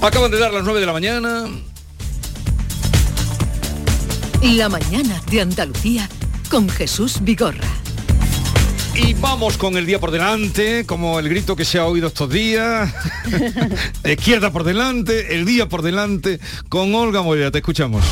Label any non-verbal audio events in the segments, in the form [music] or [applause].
Acaban de dar las 9 de la mañana. La mañana de Andalucía con Jesús Vigorra. Y vamos con el día por delante, como el grito que se ha oído estos días. [laughs] Izquierda por delante, el día por delante, con Olga Moya. Te escuchamos.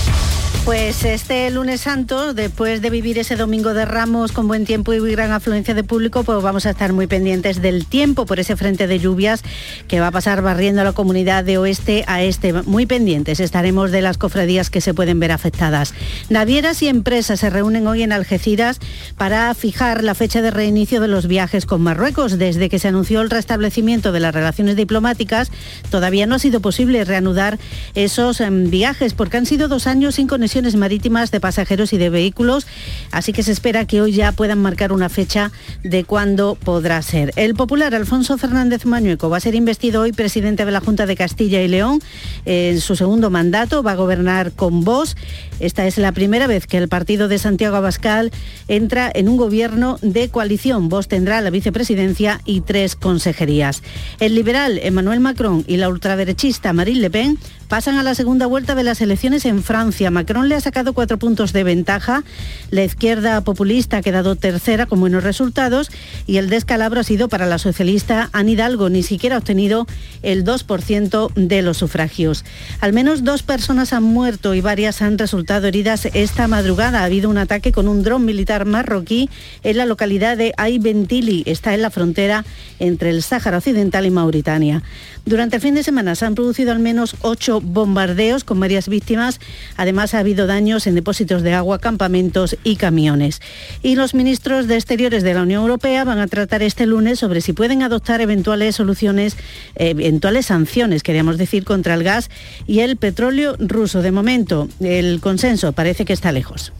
Pues este lunes santo, después de vivir ese domingo de Ramos con buen tiempo y gran afluencia de público, pues vamos a estar muy pendientes del tiempo por ese frente de lluvias que va a pasar barriendo a la comunidad de oeste a este. Muy pendientes estaremos de las cofradías que se pueden ver afectadas. Navieras y empresas se reúnen hoy en Algeciras para fijar la fecha de reinicio de los viajes con Marruecos. Desde que se anunció el restablecimiento de las relaciones diplomáticas, todavía no ha sido posible reanudar esos em, viajes porque han sido dos años sin conexión marítimas de pasajeros y de vehículos, así que se espera que hoy ya puedan marcar una fecha de cuándo podrá ser. El popular Alfonso Fernández Mañueco va a ser investido hoy presidente de la Junta de Castilla y León en su segundo mandato, va a gobernar con Vox. Esta es la primera vez que el partido de Santiago Abascal entra en un gobierno de coalición. Vox tendrá la vicepresidencia y tres consejerías. El liberal Emmanuel Macron y la ultraderechista Marine Le Pen pasan a la segunda vuelta de las elecciones en Francia. Macron le ha sacado cuatro puntos de ventaja. La izquierda populista ha quedado tercera con buenos resultados y el descalabro ha sido para la socialista Anne Hidalgo. Ni siquiera ha obtenido el 2% de los sufragios. Al menos dos personas han muerto y varias han resultado heridas esta madrugada. Ha habido un ataque con un dron militar marroquí en la localidad de Aibentili. Está en la frontera entre el Sáhara Occidental y Mauritania. Durante el fin de semana se han producido al menos ocho bombardeos con varias víctimas. Además, ha habido daños en depósitos de agua, campamentos y camiones. Y los ministros de Exteriores de la Unión Europea van a tratar este lunes sobre si pueden adoptar eventuales soluciones, eventuales sanciones, queríamos decir, contra el gas y el petróleo ruso. De momento, el consenso parece que está lejos.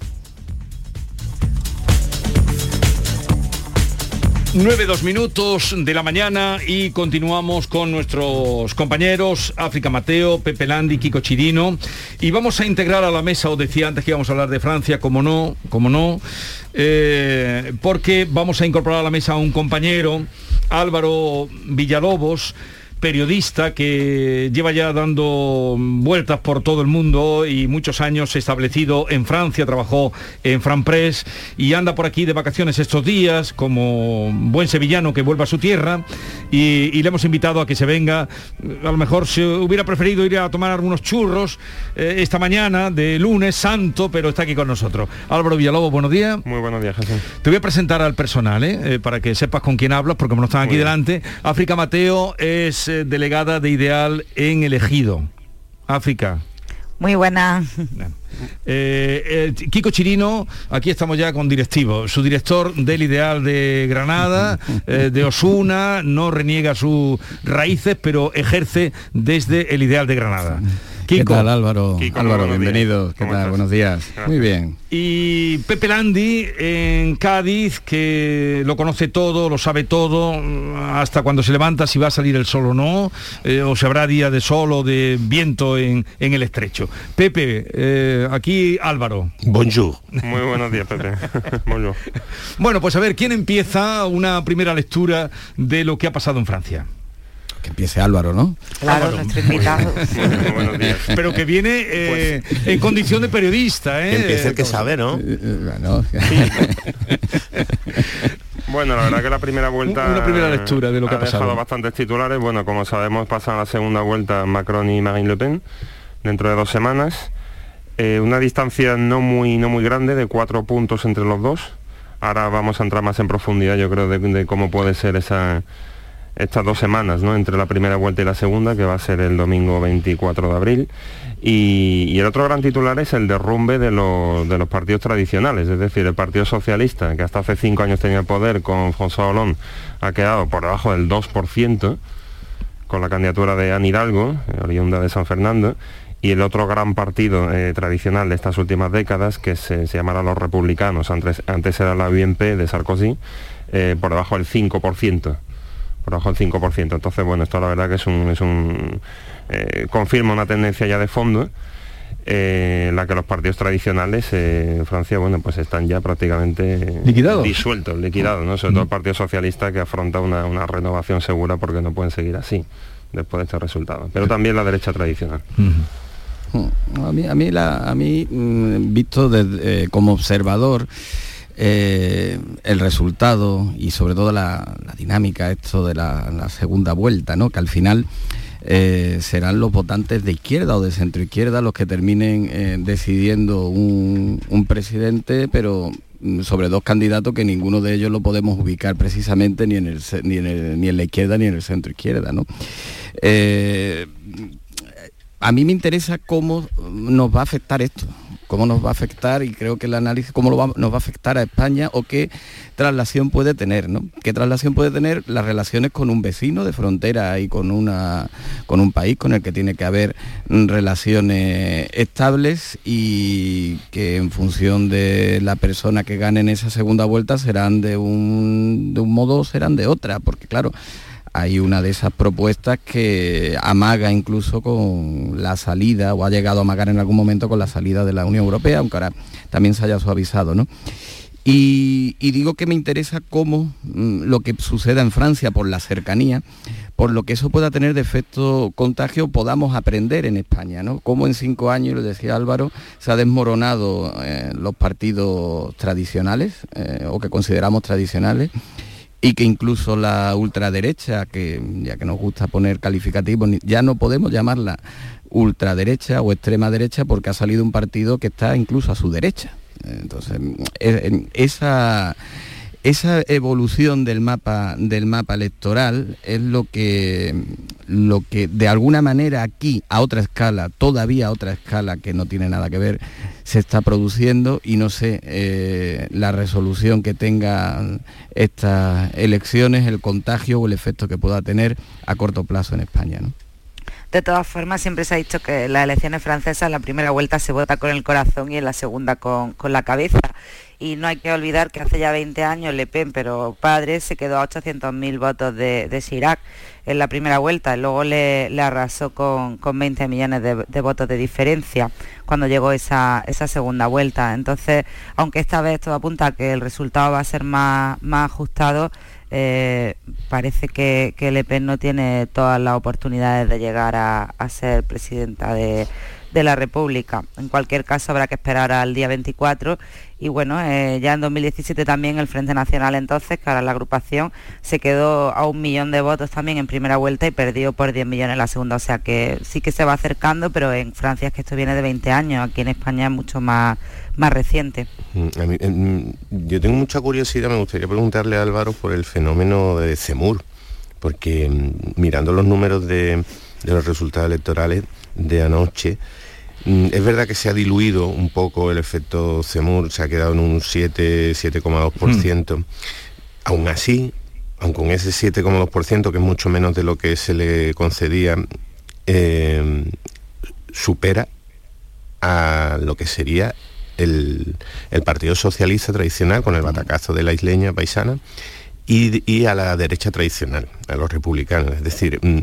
9, 2 minutos de la mañana y continuamos con nuestros compañeros África Mateo, Pepe Landi, Kiko Chirino. Y vamos a integrar a la mesa, os decía antes que íbamos a hablar de Francia, como no, como no, eh, porque vamos a incorporar a la mesa a un compañero, Álvaro Villalobos, periodista que lleva ya dando vueltas por todo el mundo y muchos años establecido en Francia, trabajó en Franpress y anda por aquí de vacaciones estos días como buen sevillano que vuelva a su tierra y, le hemos invitado a que se venga. A lo mejor se hubiera preferido ir a tomar algunos churros eh, esta mañana de lunes santo, pero está aquí con nosotros. Álvaro Villalobos, buenos días. Muy buenos días, Jesús. Te voy a presentar al personal, ¿eh? Eh, para que sepas con quién hablas, porque como no están aquí delante. África Mateo es eh, delegada de Ideal en Elegido. África. Muy buena. Eh, eh, Kiko Chirino, aquí estamos ya con directivo, su director del Ideal de Granada, [laughs] eh, de Osuna, no reniega sus raíces, pero ejerce desde el Ideal de Granada. ¿Qué tal Álvaro? Álvaro, bienvenido. ¿Qué tal? Buenos días. Muy bien. Y Pepe Landi en Cádiz, que lo conoce todo, lo sabe todo, hasta cuando se levanta si va a salir el sol o no, eh, o si habrá día de sol o de viento en, en el estrecho. Pepe, eh, aquí Álvaro. Bonjour. Muy buenos días, Pepe. [laughs] Bonjour. Bueno, pues a ver, ¿quién empieza una primera lectura de lo que ha pasado en Francia? Que empiece Álvaro, ¿no? Claro, Álvaro. nuestro invitado. Muy buenos días. Pero que viene eh, en condición de periodista, ¿eh? Que empiece el que sabe, ¿no? Eh, bueno, Bueno, la verdad que la primera vuelta... Una primera lectura de lo que ha pasado. dejado bastantes titulares. Bueno, como sabemos, pasan a la segunda vuelta Macron y Marine Le Pen dentro de dos semanas. Eh, una distancia no muy, no muy grande, de cuatro puntos entre los dos. Ahora vamos a entrar más en profundidad, yo creo, de, de cómo puede ser esa, estas dos semanas, ¿no? Entre la primera vuelta y la segunda, que va a ser el domingo 24 de abril. Y, el otro gran titular es el derrumbe de, los- de los partidos tradicionales, es decir, el Partido Socialista, que hasta hace cinco años tenía el poder con François Hollande, ha quedado por debajo del 2%, con la candidatura de Anne Hidalgo, eh, oriunda de San Fernando, y el otro gran partido eh, tradicional de estas últimas décadas, que se, se llamará los republicanos, antes, antes era la UMP de Sarkozy, eh, por debajo del 5%, por debajo del 5%. Entonces, bueno, esto la verdad que es un... Es un eh, confirma una tendencia ya de fondo, eh, en la que los partidos tradicionales eh, en Francia, bueno, pues están ya prácticamente Liquidados. disueltos, liquidados, ¿no? Sobre todo el Partido Socialista que afronta una, una renovación segura porque no pueden seguir así después de este resultado, pero también la derecha tradicional. A mí, a mí, a mí mm, visto eh, como observador, eh, el resultado y sobre todo la, dinámica esto de la, segunda vuelta, ¿no? que al final eh, serán los votantes de izquierda o de centro izquierda los que terminen decidiendo un, presidente, pero mm, sobre dos candidatos que ninguno de ellos lo podemos ubicar precisamente ni en, el, ni en, ni en la izquierda ni en el centro izquierda. ¿no? a mí me interesa cómo nos va a afectar esto, cómo nos va a afectar y creo que el análisis, cómo nos va a afectar a España o qué traslación puede tener, ¿no? ¿Qué traslación puede tener las relaciones con un vecino de frontera y con, una, con un país con el que tiene que haber relaciones estables y que en función de la persona que gane en esa segunda vuelta serán de un, de un modo o serán de otra, porque claro, hay una de esas propuestas que amaga incluso con la salida, o ha llegado a amagar en algún momento con la salida de la Unión Europea, aunque ahora también se haya suavizado, ¿no? Y, digo que me interesa cómo mm, lo que suceda en Francia por la cercanía, por lo que eso pueda tener de efecto contagio, podamos aprender en España, ¿no? Cómo en cinco años, lo decía Álvaro, se ha desmoronado eh, los partidos tradicionales, eh, o que consideramos tradicionales, y que incluso la ultraderecha, que ya que nos gusta poner calificativos, ya no podemos llamarla ultraderecha o extrema derecha porque ha salido un partido que está incluso a su derecha. Entonces, esa esa evolución del mapa, del mapa electoral es lo que, lo que de alguna manera aquí, a otra escala, todavía a otra escala que no tiene nada que ver, se está produciendo y no sé eh, la resolución que tengan estas elecciones, el contagio o el efecto que pueda tener a corto plazo en España. De todas formas, siempre se ha dicho que las elecciones francesas en la primera vuelta se vota con el corazón y en la segunda con, con la cabeza y no hay que olvidar que hace ya 20 años Le Pen, pero padre, se quedó a 800.000 votos de, de Chirac en la primera vuelta luego le, arrasó con, 20 millones de, votos de diferencia cuando llegó esa, esa segunda vuelta. Entonces, aunque esta vez todo apunta a que el resultado va a ser más, más ajustado, eh, parece que, que, Le Pen no tiene todas las oportunidades de llegar a ser presidenta de, de la República. En cualquier caso habrá que esperar al día 24 y bueno, eh, ya en 2017 también el Frente Nacional entonces, que ahora la agrupación, se quedó a un millón de votos también en primera vuelta y perdió por 10 millones en la segunda, o sea que sí que se va acercando, pero en Francia es que esto viene de 20 años, aquí en España es mucho más, más reciente. Mm, em, yo tengo mucha curiosidad, me gustaría preguntarle a Álvaro por el fenómeno de CEMUR, porque mm, mirando los números de, de los resultados electorales de anoche, Mm, es verdad que se ha diluido un poco el efecto CEMUR, se ha quedado en un 7, 7,2%. Hmm. Aún así, aun con ese 7,2%, que es mucho menos de lo que se le concedía, eh, supera a lo que sería el, Partido Socialista tradicional, con el hmm. batacazo de la isleña paisana, y, y, a la derecha tradicional, a los republicanos. Es decir, mm,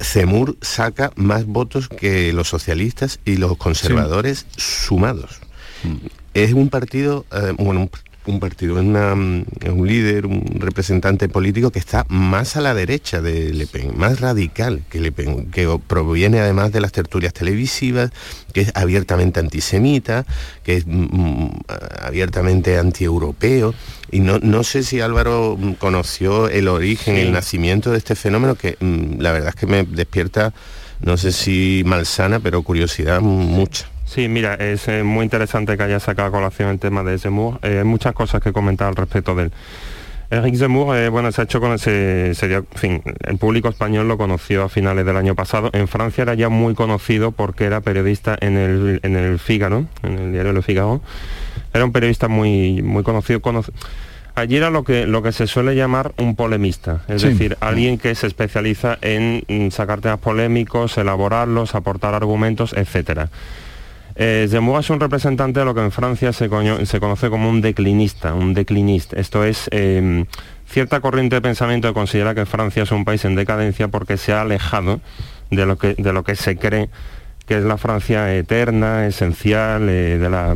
CEMUR saca más votos que los socialistas y los conservadores sumados. Mm. Es un partido, eh, bueno, un, partido, es un líder, un representante político que está más a la derecha de Le Pen, más radical que Le Pen, que proviene además de las tertulias televisivas, que es abiertamente antisemita, que es mm, mm, abiertamente antieuropeo. Y no, sé si Álvaro conoció el origen, el nacimiento de este fenómeno, que mm, la verdad es que me despierta, no sé si malsana, pero curiosidad mucha. Sí, mira, es eh, muy interesante que haya sacado a colación el tema de Zemmour. Eh, hay muchas cosas que comentar al respecto de él. Eric Zemmour, eh, bueno, se ha hecho con ese, sería, fin, el público español lo conoció a finales del año pasado. En Francia era ya muy conocido porque era periodista en el, en el Figaro, en el diario Le Figaro. Era un periodista muy, muy conocido. Allí era lo que, lo que se suele llamar un polemista, es decir, alguien que se especializa en mm, sacar temas polémicos, elaborarlos, aportar argumentos, etcétera. Eh, Zemmour es un representante de lo que en Francia se, conoce como un declinista, un declinista. Esto es em, cierta corriente de pensamiento que considera que Francia es un país en decadencia porque se ha alejado de lo que, de lo que se cree que es la Francia eterna, esencial, eh, de la...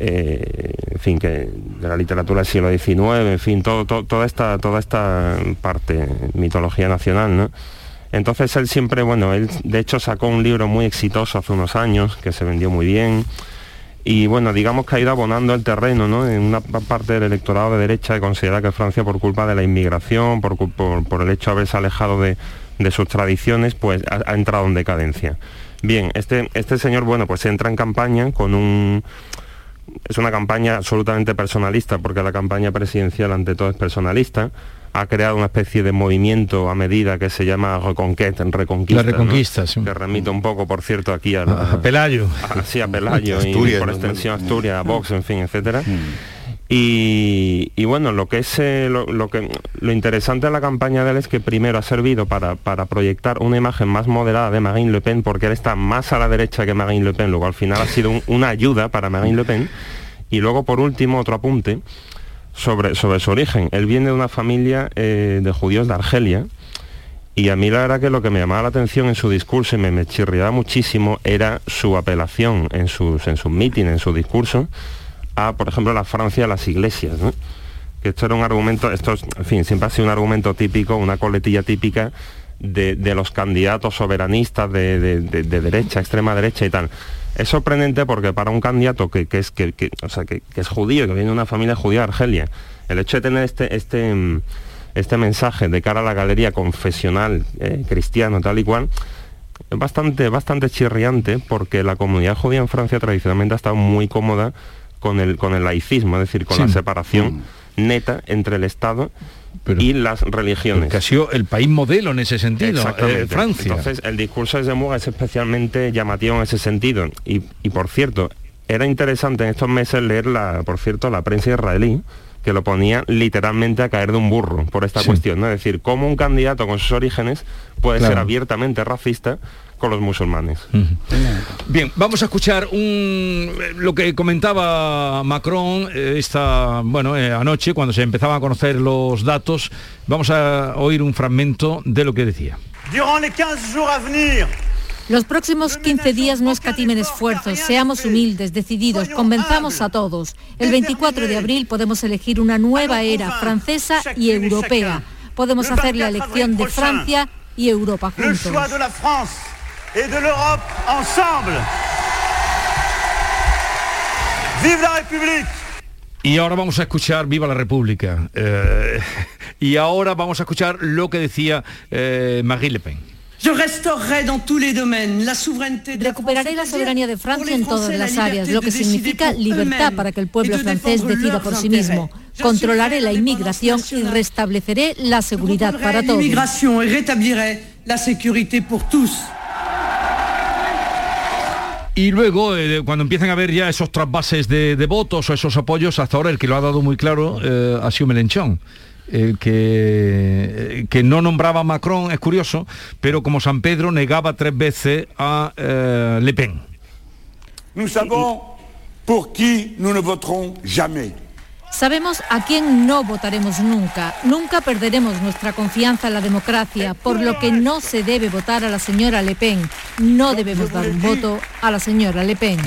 Eh, en fin, que de la literatura del siglo XIX, en fin, toda, esta, toda esta parte, mitología nacional, ¿no? Entonces él siempre, bueno, él de hecho sacó un libro muy exitoso hace unos años, que se vendió muy bien, y bueno, digamos que ha ido abonando el terreno, ¿no? En una parte del electorado de derecha que considera que Francia por culpa de la inmigración, por, el hecho de haberse alejado de, sus tradiciones, pues ha, entrado en decadencia. Bien, este, este señor, bueno, pues entra en campaña con un... Es una campaña absolutamente personalista, porque la campaña presidencial ante todo es personalista ha creado una especie de movimiento a medida que se llama Reconquista, Reconquista, la Reconquista que remite un poco, por cierto, aquí a, Pelayo. [laughs] sí, a Pelayo y por extensión Asturias, a Vox, en fin, etcétera. Mm. Y, bueno, lo que es eh, lo, que lo interesante de la campaña de él es que primero ha servido para, para, proyectar una imagen más moderada de Marine Le Pen, porque él está más a la derecha que Marine Le Pen, luego al final ha sido una ayuda para Marine Le Pen. Y luego, por último, otro apunte, sobre, sobre su origen. Él viene de una familia eh, de judíos de Argelia y a mí la verdad que lo que me llamaba la atención en su discurso y me, me chirriaba muchísimo era su apelación en sus, en sus mítines, en su discurso, a, por ejemplo, la Francia, a las iglesias. Que esto era un argumento, esto, en fin, siempre ha sido un argumento típico, una coletilla típica de, los candidatos soberanistas de, de derecha, extrema derecha y tal es sorprendente porque para un candidato que, es, que, o sea, que, es judío, que viene de una familia judía de Argelia, el hecho de tener este, este, mm, este mensaje de cara a la galería confesional eh, cristiano tal y cual, es bastante, bastante chirriante porque la comunidad judía en Francia tradicionalmente ha estado muy cómoda con el, con el laicismo, es decir, con la separación mm. Neta entre el Estado y las religiones. Que ha sido el país modelo en ese sentido, eh, Francia. Entonces, el discurso de Zemmour es especialmente llamativo en ese sentido. Y, por cierto, era interesante en estos meses leer, la, por cierto, la prensa israelí, que lo ponía literalmente a caer de un burro por esta cuestión, ¿no? Es decir, cómo un candidato con sus orígenes puede ser abiertamente racista con los musulmanes. Bien, vamos a escuchar un, lo que comentaba Macron eh, esta, bueno, eh, anoche cuando se empezaban a conocer los datos. Vamos a oír un fragmento de lo que decía. Los próximos 15 días no escatimen esfuerzos, seamos humildes, decididos, convenzamos a todos. El 24 de abril podemos elegir una nueva era francesa y europea. Podemos hacer la elección de Francia y Europa juntos et de l'Europe ensemble. ¡Vive la République! Y ahora vamos a escuchar Viva la República. Eh, y ahora vamos a escuchar lo que decía eh, Marine Le Pen. Recuperaré la soberanía de Francia en todas las áreas, lo que significa libertad para que el pueblo francés decida por sí mismo. Controlaré la inmigración y restableceré la seguridad para todos. Y luego, eh, cuando empiezan a ver ya esos trasvases de, votos o esos apoyos, hasta ahora el que lo ha dado muy claro eh, ha sido Melenchón. El que, eh, que no nombraba a Macron, es curioso, pero como San Pedro negaba tres veces a Le Pen. Nous savons pour qui nous ne voterons jamais. Sabemos a quién no votaremos nunca. Nunca perderemos nuestra confianza en la democracia, por lo que no se debe votar a la señora Le Pen. No debemos dar un voto a la señora Le Pen.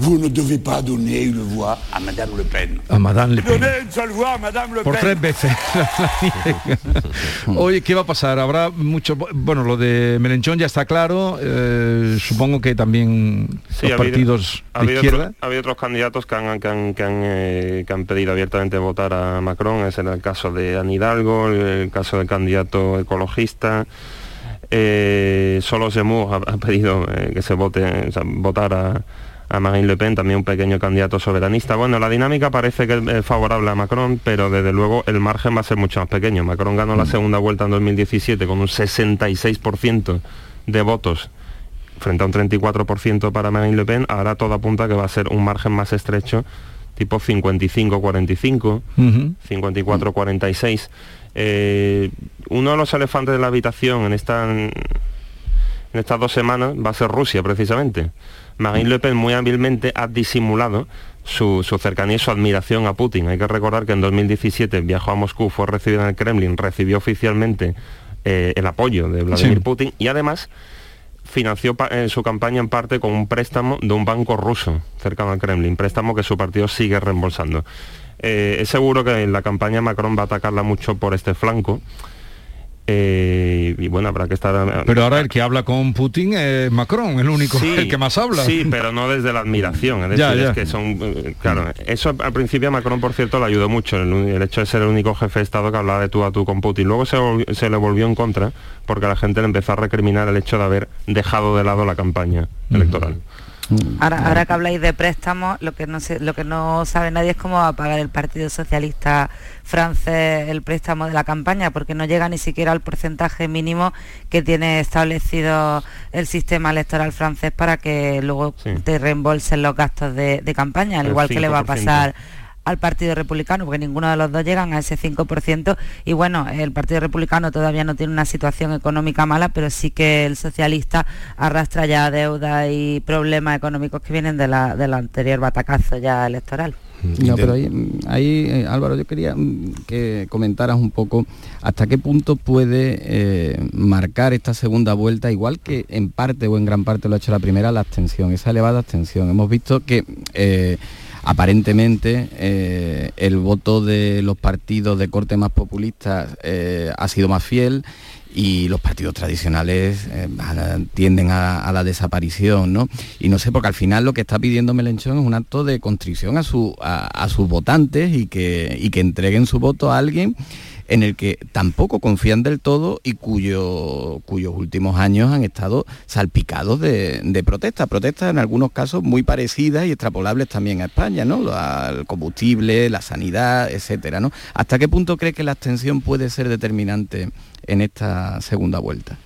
Vous ne devez pas donner une voix à Madame Le Pen. A Madame Le Pen. Donnez une seule voix a Madame Le Por Pen. tres veces. [laughs] Oye, ¿qué va a pasar? Habrá mucho... Bueno, lo de Melenchón ya está claro. Eh, supongo que también los partidos ha habido, de izquierda. ha habido otros candidatos que han, que han, que han, eh, que han pedido abiertamente votar a Macron. Es el caso de Anne Hidalgo, el caso del candidato ecologista. Eh, solo Zemmour ha, ha pedido eh, que se vote, o sea, votar a a Marine Le Pen, también un pequeño candidato soberanista. Bueno, la dinámica parece que es favorable a Macron, pero desde luego el margen va a ser mucho más pequeño. Macron ganó la mm. segunda vuelta en 2017 con un 66% de votos frente a un 34% para Marine Le Pen, ahora todo apunta que va a ser un margen más estrecho, tipo 55-45, 54-46. Eh, uno de los elefantes de la habitación en, esta, en estas dos semanas va a ser Rusia, precisamente. Marine Le Pen muy hábilmente ha disimulado su, cercanía y su admiración a Putin. Hay que recordar que en 2017 viajó a Moscú, fue recibido en el Kremlin, recibió oficialmente eh, el apoyo de Vladimir Putin y además financió en su campaña en parte con un préstamo de un banco ruso cercano al Kremlin, préstamo que su partido sigue reembolsando. Eh, es seguro que en la campaña Macron va a atacarla mucho por este flanco Eh, y bueno, habrá que estar... Pero ahora el que habla con Putin es Macron, el único, [laughs] el que más habla. Sí, pero no desde la admiración. Es decir, es que son... eh, Claro, eso al principio a Macron, por cierto, le ayudó mucho, el, el hecho de ser el único jefe de Estado que hablaba de tú a tú con Putin. Luego se le volvió en contra porque la gente le empezó a recriminar el hecho de haber dejado de lado la campaña electoral. Ahora, ahora que habláis de préstamos, lo que no sé, lo que no sabe nadie es cómo va a pagar el Partido Socialista francés el préstamo de la campaña, porque no llega ni siquiera al porcentaje mínimo que tiene establecido el sistema electoral francés para que luego te reembolsen los gastos de, de campaña, al El igual que le va a 5%. pasar al Partido Republicano, porque ninguno de los dos llegan a ese 5%. Y bueno, el Partido Republicano todavía no tiene una situación económica mala, pero sí que el socialista arrastra ya deudas y problemas económicos que vienen de la, del anterior batacazo ya electoral. No, pero ahí, ahí, eh, Álvaro, yo quería mm, que comentaras un poco hasta qué punto puede eh, marcar esta segunda vuelta, igual que en parte o en gran parte lo ha hecho la primera, la abstención, esa elevada abstención. Hemos visto que eh, aparentemente eh, el voto de los partidos de corte más populista eh, ha sido más fiel y los partidos tradicionales eh, tienden a, la desaparición, ¿no? Y no sé, porque al final lo que está pidiendo Melenchón es un acto de contrición a, su, a sus votantes y que, y que entreguen su voto a alguien en el que tampoco confían del todo y cuyo, cuyos últimos años han estado salpicados de, de protestas, protestas en algunos casos muy parecidas y extrapolables también a España, ¿no? Al combustible, la sanidad, etcétera, ¿no? ¿Hasta qué punto cree que la abstención puede ser determinante en esta segunda vuelta?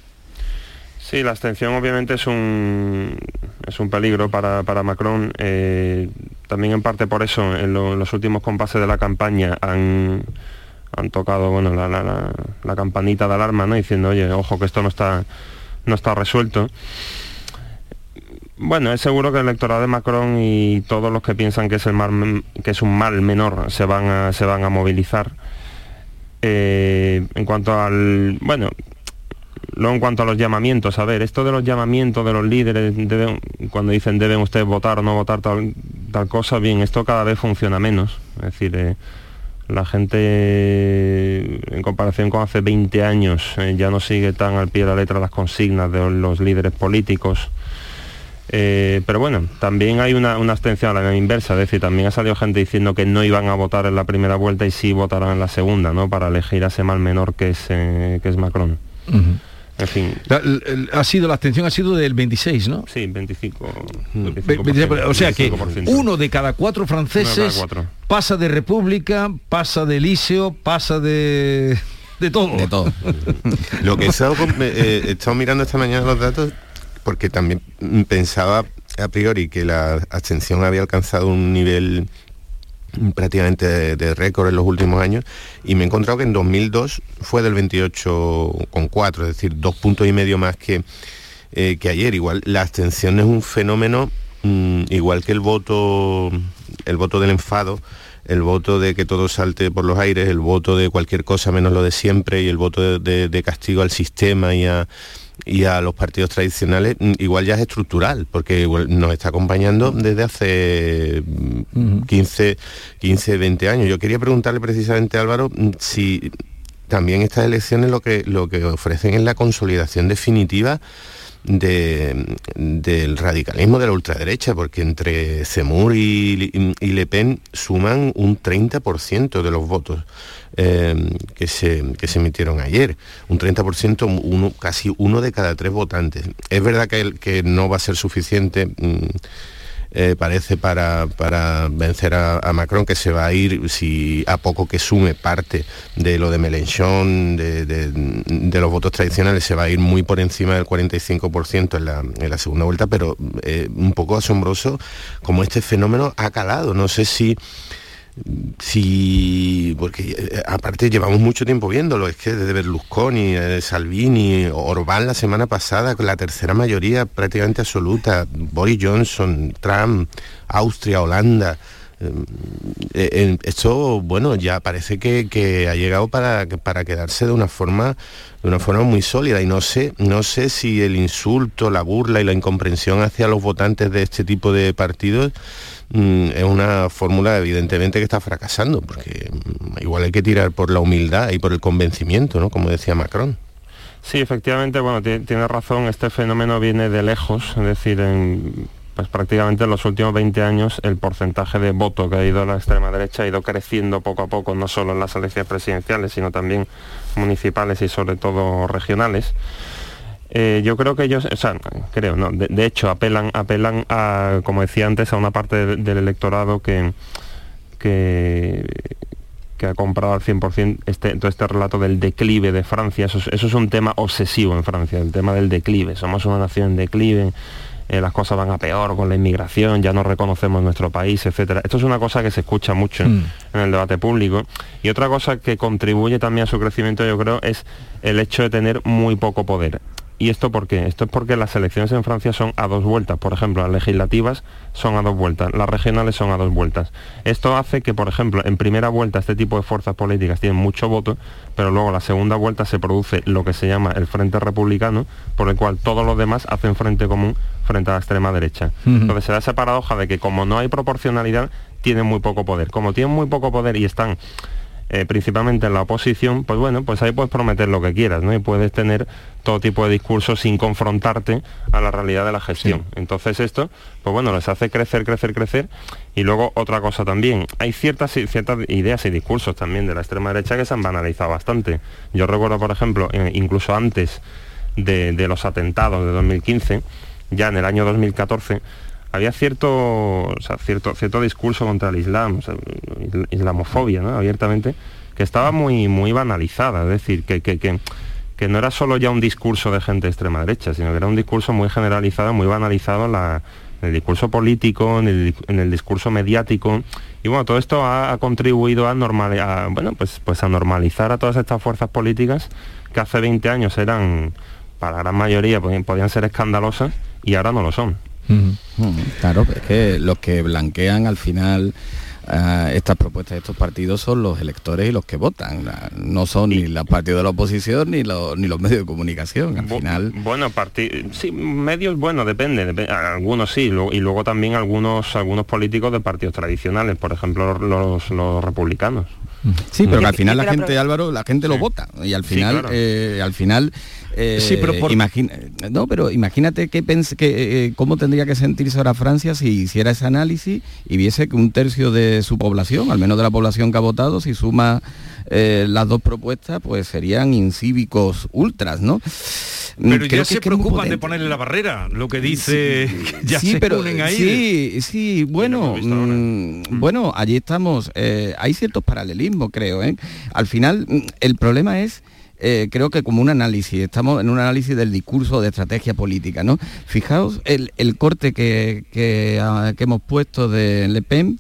Sí, la abstención obviamente es un, es un peligro para, para Macron. eh, también en parte por eso, en, lo- en los últimos compases de la campaña han, han tocado bueno, la, la- la- campanita de alarma, ¿no? diciendo, oye, ojo que esto no está, no está resuelto. Bueno, es seguro que el electorado de Macron y todos los que piensan que es, el mal, que es un mal menor se van a, se van a movilizar. Eh, en cuanto al... Bueno, Luego en cuanto a los llamamientos, a ver, esto de los llamamientos de los líderes, deben- cuando dicen deben ustedes votar o no votar tal, tal cosa, bien, esto cada vez funciona menos. Es decir, eh, la gente en comparación con hace 20 años eh, ya no sigue tan al pie de la letra las consignas de los líderes políticos. Eh, pero bueno, también hay una, una abstención a la inversa, es decir, también ha salido gente diciendo que no iban a votar en la primera vuelta y sí votarán en la segunda, ¿no? Para elegir a ese mal menor que es, eh, que es Macron. En fin. La- ha sido, la abstención ha sido del 26, ¿no? Sí, 25. Ve- 26%, o sea que 25%. uno de cada cuatro franceses Uno de cada cuatro. pasa de República, pasa de Liceo, pasa de... De todo. De todo. Lo que he estado, con- eh, he estado mirando esta mañana los datos porque también mm, pensaba a priori que la abstención había alcanzado un nivel mm, prácticamente de, récord en los últimos años y me he encontrado que en 2002 fue del 28,4, es decir, dos puntos y medio más que, eh, que ayer. Igual la abstención es un fenómeno mm, igual que el voto, el voto del enfado, el voto de que todo salte por los aires, el voto de cualquier cosa menos lo de siempre y el voto de- de castigo al sistema y a, y a los partidos tradicionales, mm, igual ya es estructural, porque igual nos está acompañando desde hace mm, 15, 15, 20 años. Yo quería preguntarle precisamente, Álvaro, mm, si también estas elecciones lo que, lo que ofrecen es la consolidación definitiva de- del radicalismo de la ultraderecha, porque entre Zemmour y, Le Pen suman un 30% de los votos eh, que, se, que se emitieron ayer. Un 30%, uno, casi uno de cada tres votantes. Es verdad que, que no va a ser suficiente. mm, eh, parece para, para vencer a, Macron que se va a ir si a poco que sume parte de lo de de- de los votos tradicionales se va a ir muy por encima del 45% en la, en la segunda vuelta pero eh, un poco asombroso como este fenómeno ha calado. No sé si si porque eh, aparte llevamos mucho tiempo viéndolo es que desde Berlusconi eh, Salvini Orbán la semana pasada con la tercera mayoría prácticamente absoluta Boris Johnson Trump Austria Holanda eh, eh, esto bueno ya parece que, ha llegado para, para quedarse de una forma de una forma muy sólida. Y no sé no sé si el insulto la burla y la incomprensión hacia los votantes de este tipo de partidos mm, es una fórmula evidentemente que está fracasando porque mm, igual hay que tirar por la humildad y por el convencimiento no como decía Macron. Sí, efectivamente, bueno, tiene razón, este fenómeno viene de lejos, es decir, en, pues prácticamente en los últimos 20 años el porcentaje de voto que ha ido a la extrema derecha ha ido creciendo poco a poco, no solo en las elecciones presidenciales, sino también municipales y sobre todo regionales. Eh, yo creo que ellos, o sea, creo, no, de, hecho apelan, apelan a, como decía antes, a una parte del electorado que, que, ha comprado al 100% este, todo este relato del declive de Francia. Eso, es un tema obsesivo en Francia, el tema del declive. Somos una nación en declive, eh, las cosas van a peor con la inmigración, ya no reconocemos nuestro país, etcétera. Esto es una cosa que se escucha mucho mm. en el debate público. Y otra cosa que contribuye también a su crecimiento, yo creo, es el hecho de tener muy poco poder. ¿Y esto por qué? Esto es porque las elecciones en Francia son a dos vueltas. Por ejemplo, las legislativas son a dos vueltas, las regionales son a dos vueltas. Esto hace que, por ejemplo, en primera vuelta este tipo de fuerzas políticas tienen mucho voto, pero luego la segunda vuelta se produce lo que se llama el Frente Republicano, por el cual todos los demás hacen frente común frente a la extrema derecha. Entonces se da esa paradoja de que como no hay proporcionalidad, tienen muy poco poder. Como tienen muy poco poder y están eh, principalmente en la oposición, pues bueno, pues ahí puedes prometer lo que quieras, ¿no? Y puedes tener todo tipo de discursos sin confrontarte a la realidad de la gestión. Entonces esto, pues bueno, les hace crecer, crecer, crecer. Y luego otra cosa también, hay ciertas, ciertas ideas y discursos también de la extrema derecha que se han banalizado bastante. Yo recuerdo, por ejemplo, eh, incluso antes de, de los atentados de 2015, ya en el año 2014, había cierto, cierto, cierto discurso contra el Islam, islamofobia, abiertamente, que estaba muy, muy banalizada, es decir, que, que, no era solo ya un discurso de gente de extrema derecha, sino que era un discurso muy generalizado, muy banalizado en, el discurso político, en el, discurso mediático. Y bueno, todo esto ha, contribuido a, normal, bueno, pues, pues a normalizar a todas estas fuerzas políticas que hace 20 años eran, para la gran mayoría, podían ser escandalosas y ahora no lo son. Claro, es que los que blanquean al final eh, estas propuestas de estos partidos son los electores y los que votan. No son ni los partidos de la oposición ni los, ni los medios de comunicación. Al final. Bueno, sí, medios, bueno, depende, Algunos sí, y luego también algunos, algunos políticos de partidos tradicionales, por ejemplo los, los republicanos. Sí, pero al final la gente, Álvaro, la gente lo vota. Y al final, eh, al final eh, sí, pero no, pero imagínate qué que, eh, cómo tendría que sentirse ahora Francia si hiciera ese análisis y viese que un tercio de su población, al menos de la población que ha votado, si suma las dos propuestas, pues serían incívicos ultras, ¿no? Pero ya se preocupan de ponerle la barrera, lo que dice [laughs] ya se pero, ponen ahí. Sí, sí, bueno, mm, bueno, allí estamos. Eh, hay ciertos paralelismos, creo. ¿eh? Al final, mm, el problema es eh, creo que como un análisis, estamos en un análisis del discurso de estrategia política, ¿no? Fijaos el, corte que, que, hemos puesto de Le Pen,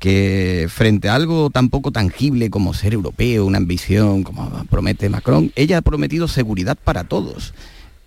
que frente a algo tan poco tangible como ser europeo, una ambición, como promete Macron, ella ha prometido seguridad para todos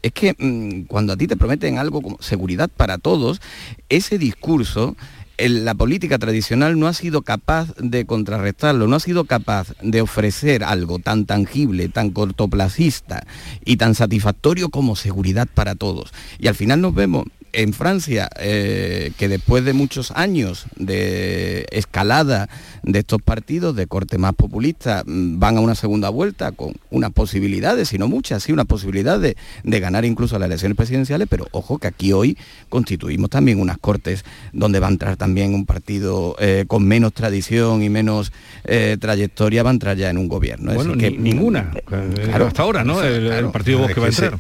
es que mm, cuando a ti te prometen algo como seguridad para todos, ese discurso la política tradicional no ha sido capaz de contrarrestarlo, no ha sido capaz de ofrecer algo tan tangible, tan cortoplacista y tan satisfactorio como seguridad para todos. Y al final nos vemos en Francia, eh, que después de muchos años de escalada de estos partidos de corte más populista, mm, van a una segunda vuelta con unas posibilidades, si no muchas, sí, una posibilidad de, ganar incluso las elecciones presidenciales, pero ojo que aquí hoy constituimos también unas cortes donde va a entrar también un partido eh, con menos tradición y menos eh, trayectoria, va a entrar ya en un gobierno. Bueno, que, ninguna, claro, hasta ahora, ¿no? el, partido Vox que va a entrar.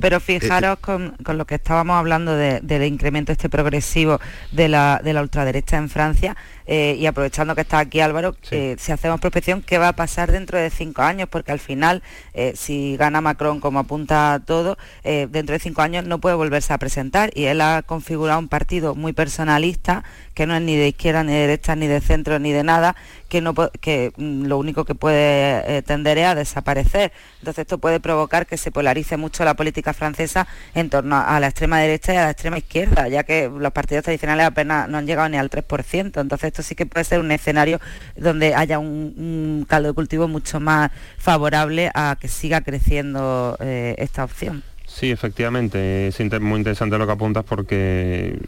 pero fijaros con, con lo que estábamos hablando del incremento este progresivo de la, de la ultraderecha en Francia, eh, y aprovechando que está aquí Álvaro, eh, si hacemos prospección, ¿qué va a pasar dentro de cinco años? Porque al final, eh, si gana Macron como apunta todo, dentro de cinco años no puede volverse a presentar y él ha configurado un partido muy personalista, que no es ni de izquierda, ni de derecha, ni de centro, ni de nada, que, no, que mm, lo único que puede tender es a desaparecer. Entonces esto puede provocar que se polarice mucho la política francesa en torno a la extrema derecha y a la extrema izquierda, ya que los partidos tradicionales apenas no han llegado ni al 3%. Entonces esto sí que puede ser un escenario donde haya un, caldo de cultivo mucho más favorable a que siga creciendo eh, esta opción. Sí, efectivamente, es muy interesante lo que apuntas porque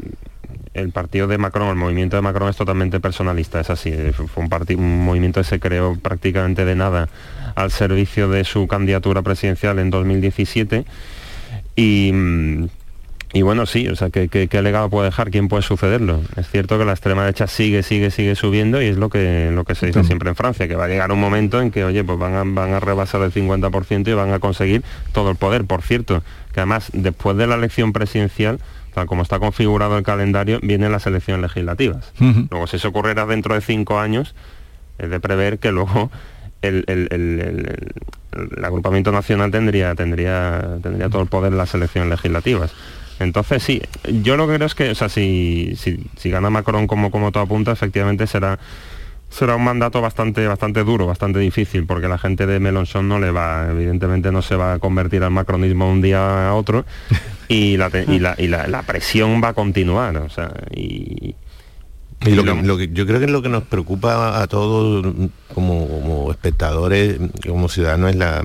el partido de Macron, el movimiento de Macron es totalmente personalista, es así. Fue un, un movimiento que se creó prácticamente de nada al servicio de su candidatura presidencial en 2017. Y, mm, y bueno, sí, o sea, ¿qué, qué, legado puede dejar? ¿Quién puede sucederlo? Es cierto que la extrema derecha sigue, sigue, sigue subiendo y es lo que, lo que se dice siempre en Francia, que va a llegar un momento en que, oye, pues van a, van a rebasar el 50% y van a conseguir todo el poder. Por cierto, que además, después de la elección presidencial, tal como está configurado el calendario, vienen las elecciones legislativas. Luego, si eso ocurriera dentro de cinco años, es de prever que luego el, agrupamiento nacional tendría, tendría, tendría todo el poder en las elecciones legislativas. Entonces sí, yo lo que creo es que, o sea, si, si, gana Macron como, como todo apunta, efectivamente será será un mandato bastante bastante duro, bastante difícil, porque la gente de Mélenchon no le va, evidentemente no se va a convertir al macronismo un día a otro, [laughs] y la, y la, presión va a continuar, o sea, y, lo, que, yo creo que lo que nos preocupa a todos como, como espectadores, como ciudadanos, es la,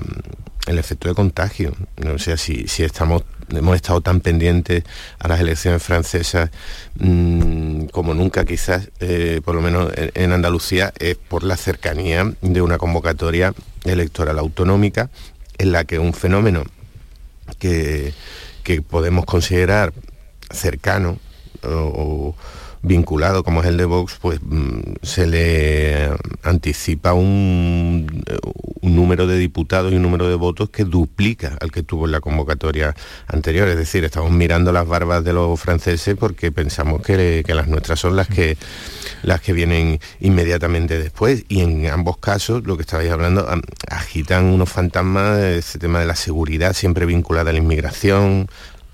el efecto de contagio. O sea, si, si estamos hemos estado tan pendientes a las elecciones francesas mm, como nunca quizás, eh, por lo menos en, Andalucía, es por la cercanía de una convocatoria electoral autonómica en la que un fenómeno que, que podemos considerar cercano o vinculado como es el de Vox, pues mm, se le anticipa un, número de diputados y un número de votos que duplica al que tuvo en la convocatoria anterior. Es decir, estamos mirando las barbas de los franceses porque pensamos que, las nuestras son las que, las que vienen inmediatamente después. Y en ambos casos, lo que estabais hablando, agitan unos fantasmas, ese tema de la seguridad siempre vinculada a la inmigración,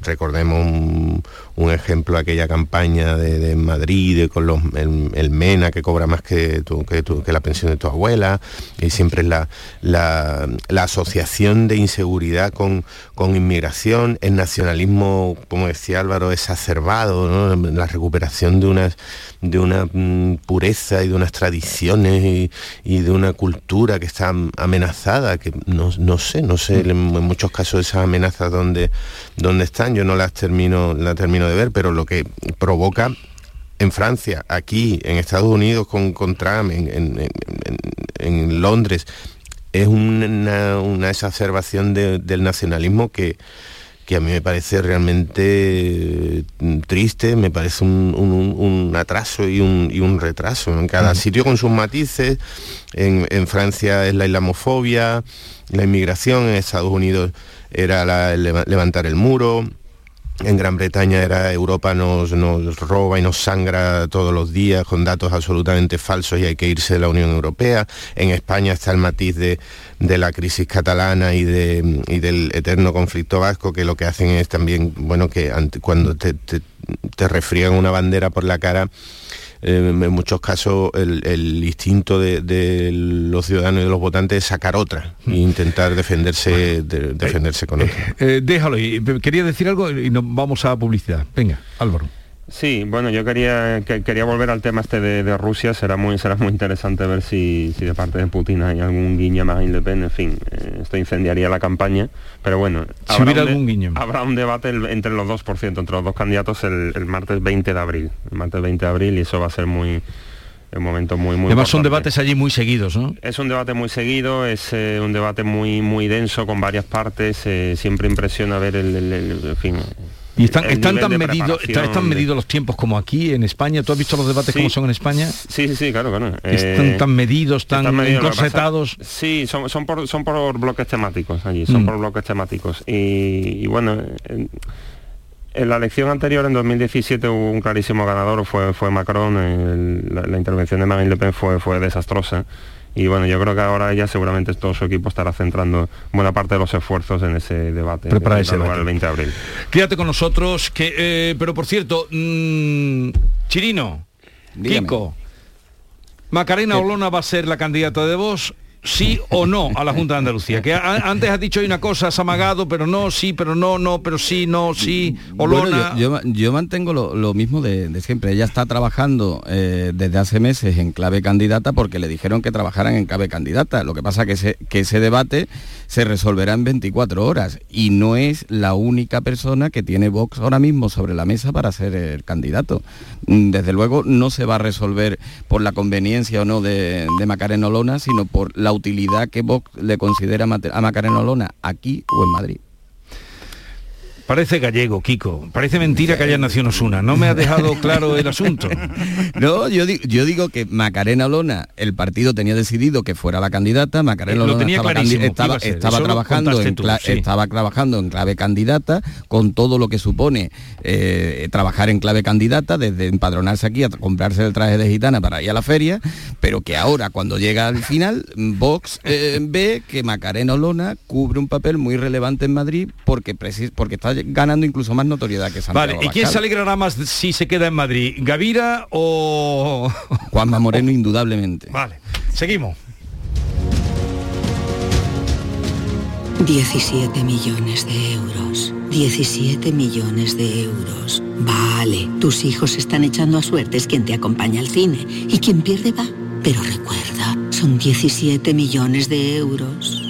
recordemos un, ejemplo, aquella campaña de, Madrid con el, MENA que cobra más que, la pensión de tu abuela, y siempre la, la, asociación de inseguridad con, con, inmigración, el nacionalismo, como decía Álvaro, exacerbado, la recuperación de unas de una mm, pureza y de unas tradiciones y, de una cultura que está amenazada, que no, sé, no sé en, muchos casos esas amenazas donde, donde están, yo no las termino, termino de ver, pero lo que provoca en Francia, aquí, en Estados Unidos con, con Trump, en, Londres, es una, exacerbación del nacionalismo que, que a mí me parece realmente mm, triste, me parece un, atraso y un, retraso. En cada sitio con sus matices, en, Francia es la islamofobia, la inmigración, en Estados Unidos era levantar el muro, en Gran Bretaña era Europa nos, nos, roba y nos sangra todos los días con datos absolutamente falsos y hay que irse de la Unión Europea. En España está el matiz de, la crisis catalana y, de, y, del eterno conflicto vasco que lo que hacen es también, bueno, que cuando te, te, te refriegan una bandera por la cara, en muchos casos el, instinto de, los ciudadanos y de los votantes es sacar otra e intentar defenderse, defenderse con otra. Eh, eh, déjalo, quería decir algo y nos vamos a publicidad. Venga, Álvaro. Sí, bueno, yo quería quería volver al tema este de, Rusia. Será muy será muy interesante ver si, de parte de Putin hay algún guiño más Le En fin, eh, esto incendiaría la campaña. Pero bueno, habrá, un, algún guiño. habrá un debate entre los 2%, entre los dos candidatos el, martes 20 de abril. El martes 20 de abril y eso va a ser muy un momento muy muy además son debates allí muy seguidos ¿no? es un debate muy seguido es eh, un debate muy muy denso con varias partes eh, siempre impresiona ver el, el fin y están, están tan medidos están medidos los tiempos como aquí en España. ¿Tú has visto los debates como son en España? Sí, sí, sí, claro, claro. Están eh, tan medidos, tan encorsetados. Sí, son, son, por, son por bloques temáticos allí, son mm. por bloques temáticos. Y, bueno, en, la elección anterior, en 2017, hubo un clarísimo ganador, fue, fue Macron. la, intervención de Marine Le Pen fue, fue desastrosa y bueno, yo creo que ahora ya seguramente todo su equipo estará centrando buena parte de los esfuerzos en ese debate. Prepara ese el 20 de abril. Quédate con nosotros, que, eh, pero por cierto, mmm, Chirino, Kiko, Macarena Olona va a ser la candidata de vos sí o no a la Junta de Andalucía? Que antes has dicho hay una cosa, has amagado, pero no, sí, pero no, no, pero sí, no, sí, Olona. yo, mantengo lo, mismo de, siempre. Ella está trabajando eh, desde hace meses en clave candidata porque le dijeron que trabajaran en clave candidata. Lo que pasa que, que ese debate se resolverá en 24 horas y no es la única persona que tiene Vox ahora mismo sobre la mesa para ser el candidato. Mm, desde luego no se va a resolver por la conveniencia o no de, de Macarena Olona, sino por la utilidad que Vox le considera a Macarena Olona aquí o en Madrid. Parece gallego, Kiko. Parece mentira que haya nacido una. No me ha dejado claro el asunto. [laughs] No, yo, yo digo que Macarena Olona, el partido tenía decidido que fuera la candidata. Macarena Olona estaba, estaba, trabajando en estaba trabajando en clave candidata, con todo lo que supone eh, trabajar en clave candidata, desde empadronarse aquí a comprarse el traje de gitana para ir a la feria, pero que ahora, cuando llega al final, Vox eh, ve que Macarena Olona cubre un papel muy relevante en Madrid porque, porque está ganando incluso más notoriedad que Santiago Vale, ¿y quién se alegrará más si se queda en Madrid? ¿Gavira o...? [laughs] Juanma Moreno, indudablemente. Vale, seguimos. 17 millones de euros. 17 millones de euros. Vale, tus hijos están echando a suertes quien te acompaña al cine y quien pierde va. Pero recuerda, son 17 millones de euros.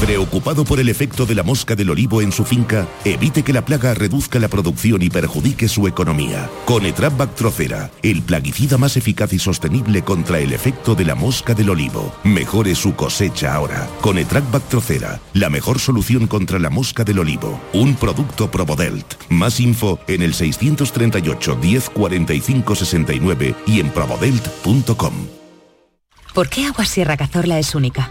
Preocupado por el efecto de la mosca del olivo en su finca, evite que la plaga reduzca la producción y perjudique su economía. Con Etrap Bactrocera, el plaguicida más eficaz y sostenible contra el efecto de la mosca del olivo. Mejore su cosecha ahora. Con Etrap Bactrocera, la mejor solución contra la mosca del olivo. Un producto Probodelt. Más info en el 638 10 45 69 y en probodelt.com. ¿Por qué Agua Sierra Cazorla es única?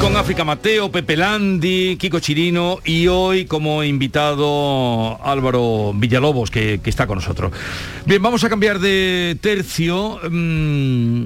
Con África Mateo, Pepe Landi, Kiko Chirino y hoy como invitado Álvaro Villalobos, que, está con nosotros. Bien, vamos a cambiar de tercio. Mm,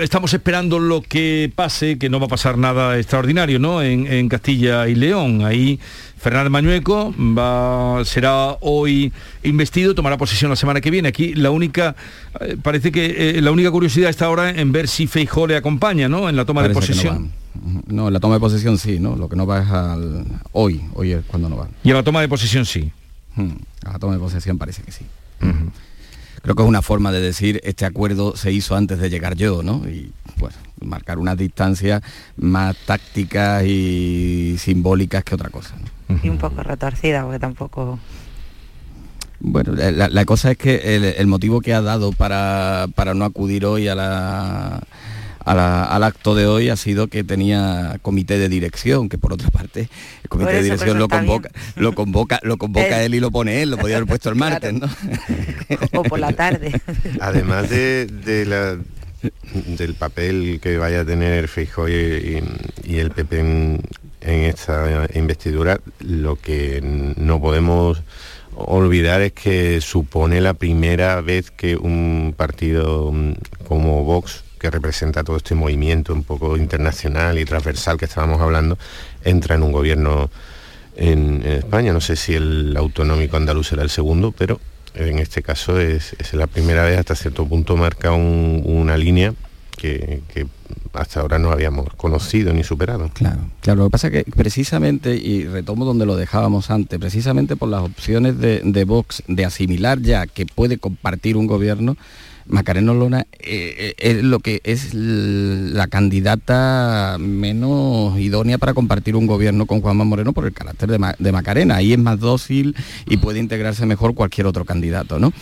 estamos esperando lo que pase, que no va a pasar nada extraordinario, ¿no? En, Castilla y León. Ahí Fernández Mañueco va, será hoy investido, tomará posesión la semana que viene. Aquí la única, eh, parece que eh, la única curiosidad está ahora en ver si Feijó le acompaña, ¿no? En la toma de posesión. No, en la toma de posesión sí, ¿no? Lo que no va es al... Hoy, hoy es cuando no va. ¿Y a la toma de posesión sí? Hmm, a la toma de posesión parece que sí. Creo que es una forma de decir, este acuerdo se hizo antes de llegar yo, ¿no? Y pues marcar unas distancias más tácticas y simbólicas que otra cosa. Y un poco retorcida, porque tampoco Bueno, la, la cosa es que el, el motivo que ha dado para, para no acudir hoy a la a la, al acto de hoy ha sido que tenía comité de dirección, que por otra parte el comité de dirección lo convoca, lo convoca, lo convoca él y lo pone él, lo podía haber puesto el [laughs] martes, ¿no? o por la tarde. [laughs] Además de, de la- del papel que vaya a tener Feijóo y, y- y el PP en, en esta investidura, lo que no podemos olvidar es que supone la primera vez que un partido como Vox, que representa todo este movimiento un poco internacional y transversal que estábamos hablando, entra en un gobierno en, España. No sé si el autonómico andaluz será el segundo, pero en este caso es, es la primera vez hasta cierto punto marca un- una línea que, que hasta ahora no habíamos conocido ni superado. Claro, claro, lo que pasa es que precisamente, y retomo donde lo dejábamos antes, precisamente por las opciones de, de Vox de asimilar ya que puede compartir un gobierno, Macarena Olona eh, eh, es lo que es la candidata menos idónea para compartir un gobierno con Juanma Moreno por el carácter de, Ma- de Macarena. Ahí es más dócil y puede integrarse mejor cualquier otro candidato, ¿no?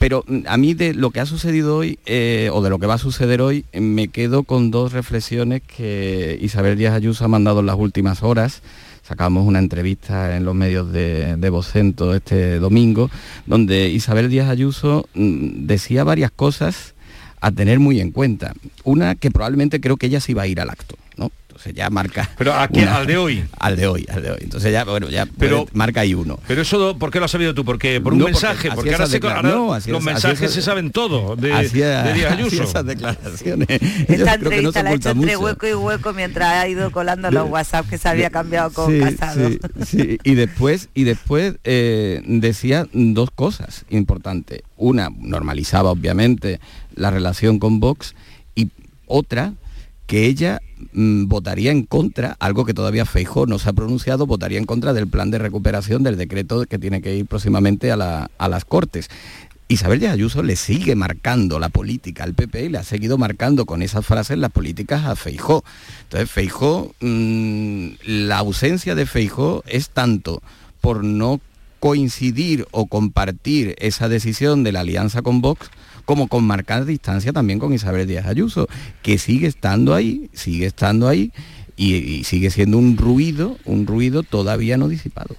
Pero mm, a mí de lo que ha sucedido hoy, eh, o de lo que va a suceder hoy, me quedo con dos reflexiones que Isabel Díaz Ayuso ha mandado en las últimas horas. Sacamos una entrevista en los medios de, de Vocento este domingo, donde Isabel Díaz Ayuso mm, decía varias cosas a tener muy en cuenta. Una que probablemente creo que ella sí va a ir al acto, ¿no? Entonces ya marca... Pero ¿a qué? una- ¿Al de hoy? [laughs] Al de hoy, al de hoy. Entonces ya, bueno, ya Pero- puede- marca ahí uno. Pero eso, ¿por qué lo has sabido tú? Porque por un No, mensaje, porque ahora, se- ahora no, así los es- mensajes es- se saben todo de, Díaz Ayuso. esas declaraciones. [laughs] Esta creo que no se entrevista la ha hecho entre hueco y hueco mientras ha ido colando los WhatsApp que se había cambiado con Sí, Casado. sí, sí. Y después, y después eh, decía dos cosas importantes. Una, normalizaba obviamente la relación con Vox y otra, que ella mm, votaría en contra, algo que todavía Feijó no se ha pronunciado, votaría en contra del plan de recuperación del decreto que tiene que ir próximamente a, la- a las Cortes. Isabel Díaz Ayuso le sigue marcando la política al PP y le ha seguido marcando con esas frases las políticas a Feijó. Entonces Feijó, mm, la ausencia de Feijó es tanto por no coincidir o compartir esa decisión de la alianza con Vox, como con marcar distancia también con Isabel Díaz Ayuso, que sigue estando ahí, sigue estando ahí y, sigue siendo un ruido, un ruido todavía no disipado.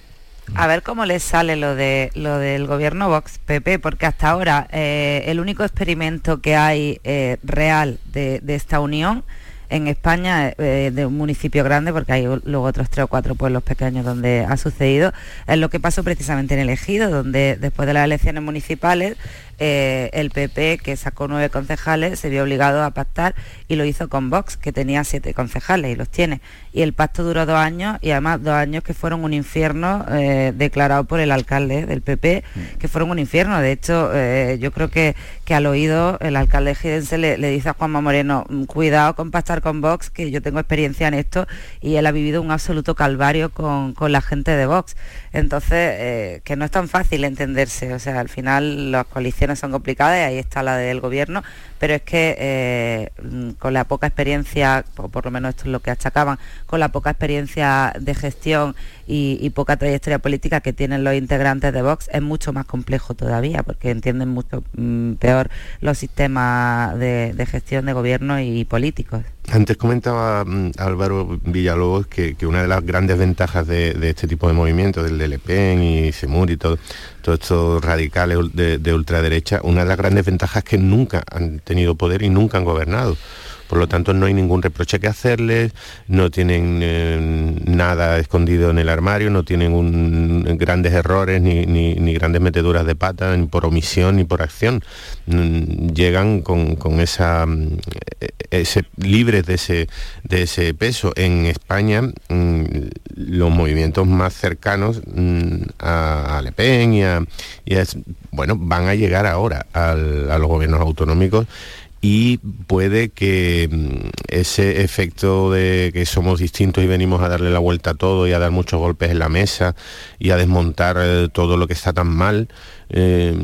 A ver cómo les sale lo de lo del gobierno Vox PP, porque hasta ahora eh, el único experimento que hay eh, real de, de esta unión en España, eh, de un municipio grande, porque hay luego otros tres o cuatro pueblos pequeños donde ha sucedido, es lo que pasó precisamente en el Ejido, donde después de las elecciones municipales eh, el PP, que sacó nueve concejales, se vio obligado a pactar y lo hizo con Vox, que tenía siete concejales y los tiene. Y el pacto duró dos años y además dos años que fueron un infierno eh, declarado por el alcalde del PP, que fueron un infierno. De hecho, eh, yo creo que, que al oído el alcalde gidense le, le dice a Juanma Moreno, "Mm, cuidado con pactar con Vox, que yo tengo experiencia en esto y él ha vivido un absoluto calvario con, con la gente de Vox. Entonces, eh, que no es tan fácil entenderse. O sea, al final las coaliciones son complicadas y ahí está la del gobierno, pero es que eh, mm, con la poca experiencia, o por lo menos esto es lo que achacaban, con la poca experiencia de gestión y, poca trayectoria política que tienen los integrantes de Vox, es mucho más complejo todavía, porque entienden mucho mm, peor los sistemas de gestión de gobierno y políticos. Antes comentaba mm, Álvaro Villalobos que, una de las grandes ventajas de, este tipo de movimientos, del de Le Pen y Semur y todo, todos estos radicales de, de ultraderecha, una de las grandes ventajas es que nunca han tenido poder y nunca han gobernado. Por lo tanto, no hay ningún reproche que hacerles, no tienen eh, nada escondido en el armario, no tienen grandes errores ni, grandes meteduras de pata, ni por omisión ni por acción. Mm, Llegan con, esa mm, eh, ese, libres de ese, peso. En España, mm, los movimientos más cercanos a, a Le Pen y a, bueno, van a llegar ahora a los gobiernos autonómicos y puede que mm, ese efecto de que somos distintos y venimos a darle la vuelta a todo y a dar muchos golpes en la mesa y a desmontar eh, todo lo que está tan mal, eh,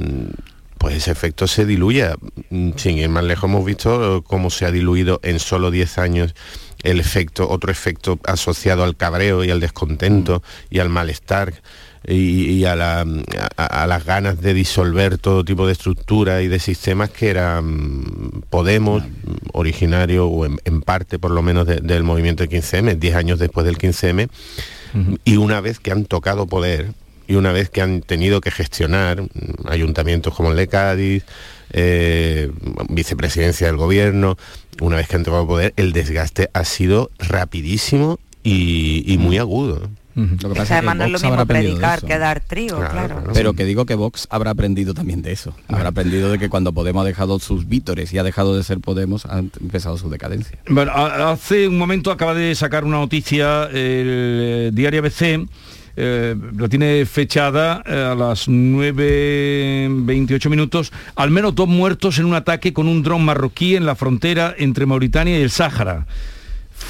pues ese efecto se diluya. Mm, Sin ir más lejos hemos visto eh, cómo se ha diluido en solo 10 años el efecto, otro efecto asociado al cabreo y al descontento y al malestar y, y a, la- a- a las ganas de disolver todo tipo de estructuras y de sistemas que eran Podemos, originario o en, en parte por lo menos de- del movimiento del 15M, 10 años después del 15M, y una vez que han tocado poder y una vez que han tenido que gestionar ayuntamientos como el de Cádiz, eh, vicepresidencia del gobierno, una vez que han tocado poder, el desgaste ha sido rapidísimo y, y muy agudo. Lo que pasa es que además no es lo mismo predicar que dar trigo, claro. Pero que digo que Vox habrá aprendido también de eso. Habrá aprendido de que cuando Podemos ha dejado sus vítores y ha dejado de ser Podemos, ha empezado su decadencia. Bueno, a- hace un momento acaba de sacar una noticia el eh, diario ABC, eh, lo tiene fechada eh, a las 9.28 minutos, al menos dos muertos en un ataque con un dron marroquí en la frontera entre Mauritania y el Sáhara.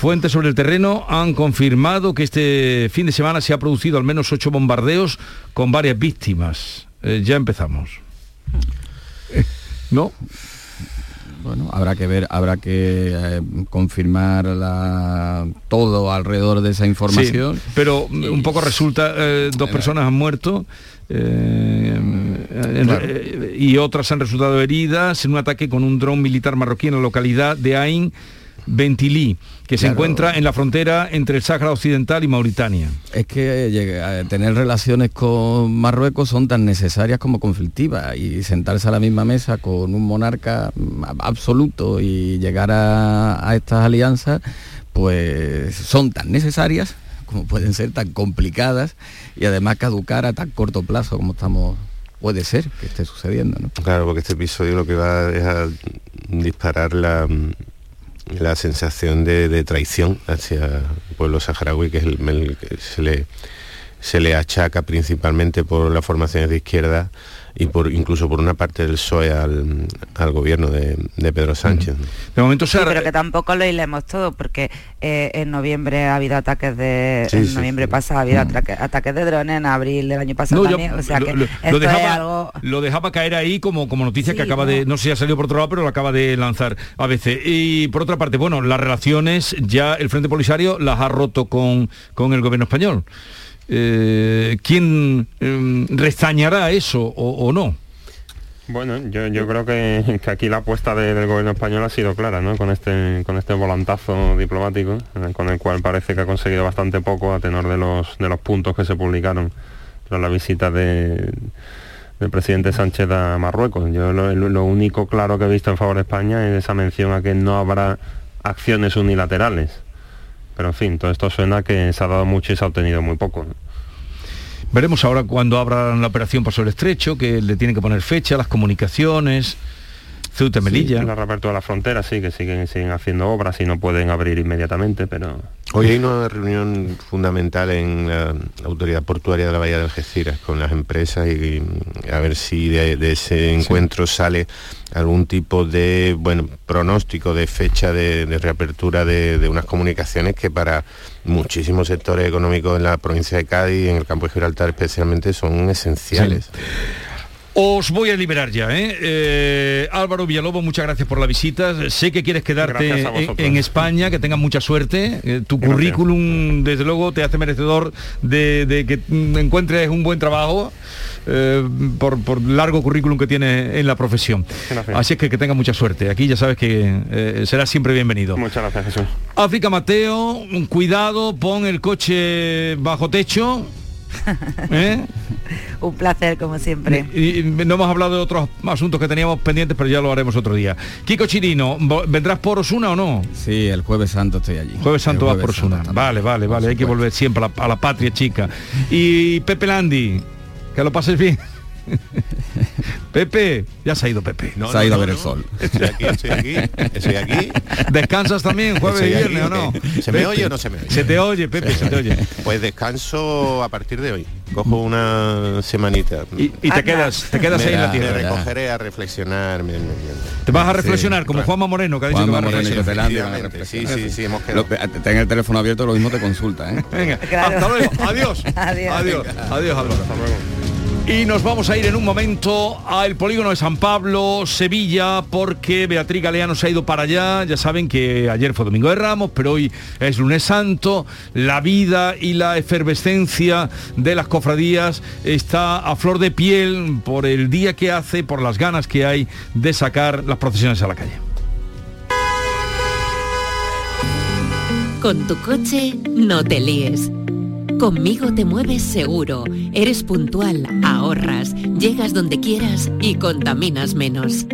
Fuentes sobre el terreno han confirmado que este fin de semana se ha producido al menos ocho bombardeos con varias víctimas. Eh, ya empezamos. ¿No? Bueno, habrá que ver, habrá que eh, confirmar la- todo alrededor de esa información. Sí, pero un poco resulta, eh, dos personas han muerto eh, Claro. y otras han resultado heridas en un ataque con un dron militar marroquí en la localidad de Ain Bentilí, que se encuentra en la frontera entre el Sáhara Occidental y Mauritania. Es que llega- eh, tener relaciones con Marruecos son tan necesarias como conflictivas y sentarse a la misma mesa con un monarca mm, absoluto y llegar a, a estas alianzas, pues son tan necesarias como pueden ser tan complicadas y además caducar a tan corto plazo como estamos puede ser que esté sucediendo. ¿no? Claro, porque este episodio lo que va es a disparar la, la sensación de, de traición hacia el pueblo saharaui, que es el, el que se le, se le achaca principalmente por las formaciones de izquierda y por incluso por una parte del PSOE al, al gobierno de, de Pedro Sánchez. De momento Sí, pero que tampoco lo hilemos todo, porque eh, en noviembre ha habido ataques de... Sí, en sí, noviembre pasado ha habido ataque- ataques de drones, en abril del año pasado No, yo también, o sea lo, que lo- esto lo es dejaba, algo... lo dejaba caer ahí como, como noticia que acaba de, no sé si ha salido por otro lado, pero lo acaba de lanzar ABC. Y por otra parte, bueno, las relaciones ya el Frente Polisario las ha roto con, con el gobierno español. Eh, ¿Quién eh, restañará eso o, no? Bueno, yo, creo que, aquí la apuesta de- del gobierno español ha sido clara, ¿no? Con este, con este volantazo diplomático, eh, con el cual parece que ha conseguido bastante poco a tenor de los, de los puntos que se publicaron tras la visita de, del presidente Sánchez a Marruecos. Yo lo, lo único claro que he visto en favor de España es esa mención a que no habrá acciones unilaterales. Pero en fin, todo esto suena que se ha dado mucho y se ha obtenido muy poco. ¿no? Veremos ahora cuando abran la operación Paso del Estrecho, que le tienen que poner fecha, las comunicaciones, Ceuta Melilla. Sí, la reapertura de la frontera, sí, que siguen, siguen haciendo obras y no pueden abrir inmediatamente, pero... Hoy hay una reunión fundamental en la Autoridad Portuaria de la Bahía de Algeciras con las empresas y, y a ver si de, de ese encuentro sale algún tipo de bueno pronóstico de fecha de, de reapertura de, de unas comunicaciones que para muchísimos sectores económicos en la provincia de Cádiz y en el campo de Gibraltar especialmente son esenciales. Os voy a liberar ya, ¿eh? Eh, Álvaro Villalobos, muchas gracias por la visita. Sé que quieres quedarte en, España, que tengas mucha suerte. Eh, tu Gracias. currículum, desde luego, te hace merecedor de, de que encuentres un buen trabajo eh, por, por largo currículum que tienes en la profesión. Gracias. Así es que que tengas mucha suerte. Aquí ya sabes que eh, serás siempre bienvenido. Muchas gracias, Jesús. África Mateo, cuidado, pon el coche bajo techo. ¿eh? [laughs] [laughs] Un placer, como siempre. Y, y no hemos hablado de otros asuntos que teníamos pendientes, pero ya lo haremos otro día. Kiko Chirino, ¿vo- ¿vendrás por Osuna o no? Sí, el jueves santo estoy allí. Jueves Santo vas por Osuna. Vale, vale, vale. Hay que volver siempre a la, a la patria chica. Y Pepe Landi, que lo pases bien. [laughs] Pepe, ya se ha ido Pepe. Se ha ido a ver el sol. Estoy aquí, estoy aquí, estoy aquí. ¿Descansas también jueves y viernes aquí, o no? ¿eh? ¿Se me Pepe, oye o no se me oye? Se te oye, Pepe, se te oye. Pues descanso a partir de hoy. Cojo una semanita. Y, y te quedas, te quedas ahí en la Me tierra. recogeré a reflexionar. bien, bien, bien. Te vas a reflexionar, como Juanma Moreno, que ha dicho Juanma que va a Moreno reflexionar. A Efectivamente, Sí, sí, sí, hemos Lo- quedado. ten el teléfono abierto, lo mismo te consulta, ¿eh? Venga, Claro. hasta luego. Adiós. [laughs] Adiós. Adiós. Adiós, Álvaro. Hasta luego. Y nos vamos a ir en un momento al polígono de San Pablo, Sevilla, porque Beatriz Galeano se ha ido para allá. Ya saben que ayer fue Domingo de Ramos, pero hoy es lunes santo. La vida y la efervescencia de las cofradías está a flor de piel por el día que hace, por las ganas que hay de sacar las procesiones a la calle. Con tu coche no te líes. Conmigo te mueves seguro, eres puntual, ahorras, llegas donde quieras y contaminas menos.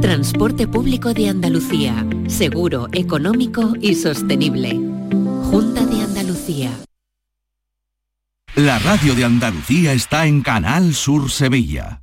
Transporte público de Andalucía, seguro, económico y sostenible. Junta de Andalucía. La radio de Andalucía está en Canal Sur Sevilla.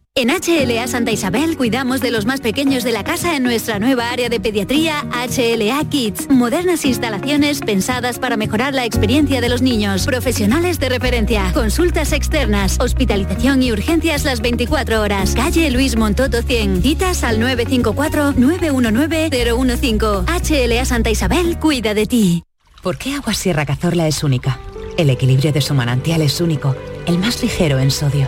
En HLA Santa Isabel cuidamos de los más pequeños de la casa en nuestra nueva área de pediatría HLA Kids. Modernas instalaciones pensadas para mejorar la experiencia de los niños. Profesionales de referencia. Consultas externas. Hospitalización y urgencias las 24 horas. Calle Luis Montoto 100. Citas al 954-919-015. HLA Santa Isabel cuida de ti. ¿Por qué Agua Sierra Cazorla es única? El equilibrio de su manantial es único, el más ligero en sodio,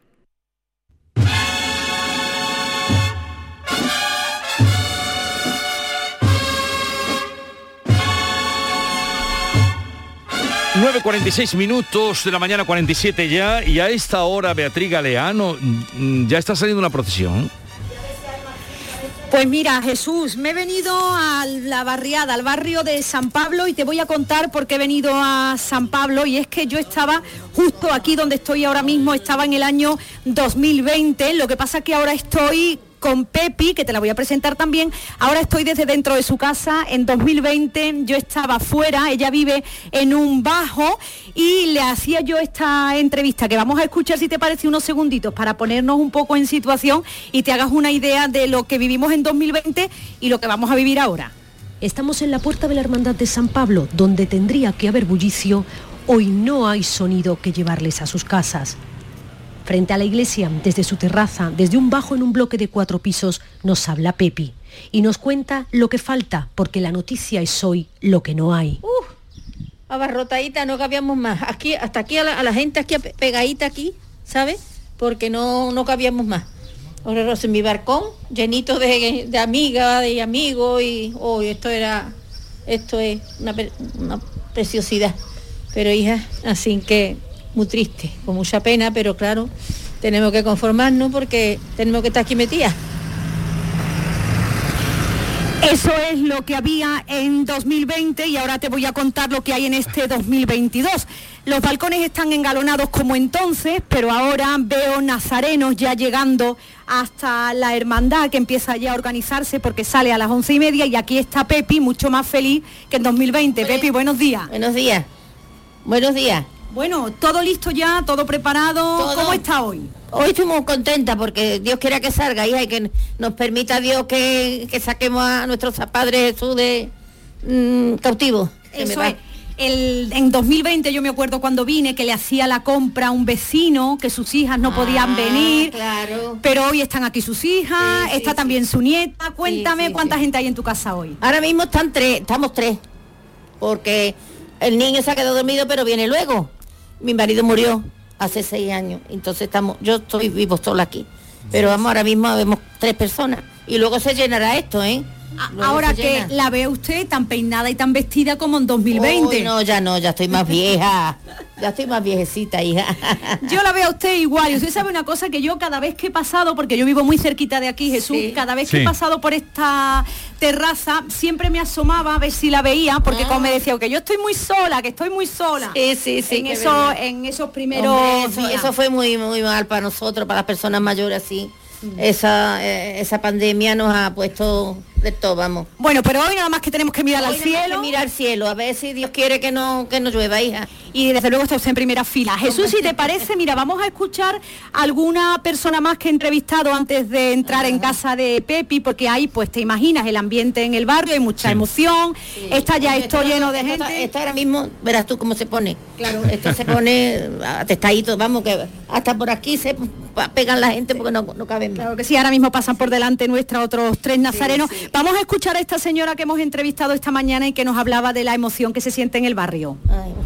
...9.46 minutos de la mañana 47 ya... ...y a esta hora Beatriz Galeano... mm, ...ya está saliendo una procesión... Pues mira, Jesús, me he venido a la barriada, al barrio de San Pablo y te voy a contar por qué he venido a San Pablo y es que yo estaba justo aquí donde estoy ahora mismo, estaba en el año 2020, lo que pasa que ahora estoy con Pepi, que te la voy a presentar también. Ahora estoy desde dentro de su casa. En 2020 yo estaba fuera, ella vive en un bajo y le hacía yo esta entrevista que vamos a escuchar si te parece unos segunditos para ponernos un poco en situación y te hagas una idea de lo que vivimos en 2020 y lo que vamos a vivir ahora. Estamos en la puerta de la Hermandad de San Pablo, donde tendría que haber bullicio. Hoy no hay sonido que llevarles a sus casas. Frente a la iglesia, desde su terraza, desde un bajo en un bloque de cuatro pisos, nos habla Pepi y nos cuenta lo que falta, porque la noticia es hoy lo que no hay. abarrotadita, no cabíamos más. Aquí, hasta aquí a la, gente aquí pe- pegadita aquí, ¿sabes? Porque no, no cabíamos más. Ahora en mi balcón, llenito de, de amigas, de amigos, y hoy esto era, esto es una, una preciosidad. Pero hija, así que muy triste, con mucha pena, pero claro, tenemos que conformarnos porque tenemos que estar aquí metidas. Eso es lo que había en 2020 y ahora te voy a contar lo que hay en este 2022. Los balcones están engalonados como entonces, pero ahora veo nazarenos ya llegando hasta la hermandad que empieza ya a organizarse porque sale a las once y media y aquí está Pepi mucho más feliz que en 2020. Pepi, buenos días. Buenos días. Buenos días. Bueno, todo listo ya, todo preparado. Todo. ¿Cómo está hoy? Hoy estoy muy contenta porque Dios quiera que salga, hija, y que nos permita Dios que, que saquemos a nuestro padre Jesús de mm, cautivo. Que me Eso es. el, en 2020 yo me acuerdo cuando vine que le hacía la compra a un vecino, que sus hijas no podían venir. Claro. Pero hoy están aquí sus hijas, está también su nieta. Cuéntame cuánta gente hay en tu casa hoy. Ahora mismo están tres, estamos tres. Porque el niño se ha quedado dormido, pero viene luego. Mi marido murió hace seis años. Entonces estamos, yo estoy vivo sola aquí. Pero vamos, ahora mismo vemos tres personas. Y luego se llenará esto, ¿eh? Luego Ahora que llena. la ve usted tan peinada y tan vestida como en 2020. Uy, no, ya no, ya estoy más vieja. ya estoy más viejecita, hija. Yo la veo a usted igual y usted sabe una cosa que yo cada vez que he pasado, porque yo vivo muy cerquita de aquí, Jesús, cada vez que he pasado por esta terraza, siempre me asomaba a ver si la veía, porque como me decía, que yo estoy muy sola, que estoy muy sola. Sí, sí, sí. En, eso, en esos primeros Hombre, eso, días. eso fue muy muy mal para nosotros, para las personas mayores así. Esa, eh, esa pandemia nos ha puesto de todo, vamos. Bueno, pero hoy nada más que tenemos que mirar Hoy al que cielo. mirar al cielo, a ver si Dios quiere que no, que no llueva, hija. Y desde luego está usted en primera fila. Jesús, si te parece, mira, vamos a escuchar alguna persona más que he entrevistado antes de entrar en casa de Pepi, porque ahí, pues te imaginas, el ambiente en el barrio, hay mucha emoción, está ya esto lleno de Esto- gente. Esto ahora mismo, verás tú cómo se pone. Claro. Esto se [laughs] pone atestadito, vamos, que hasta por aquí se pegan la gente porque no, no caben más. Claro que sí, ahora mismo pasan por delante nuestra otros tres nazarenos. Vamos a escuchar a esta señora que hemos entrevistado esta mañana y que nos hablaba de la emoción que se siente en el barrio.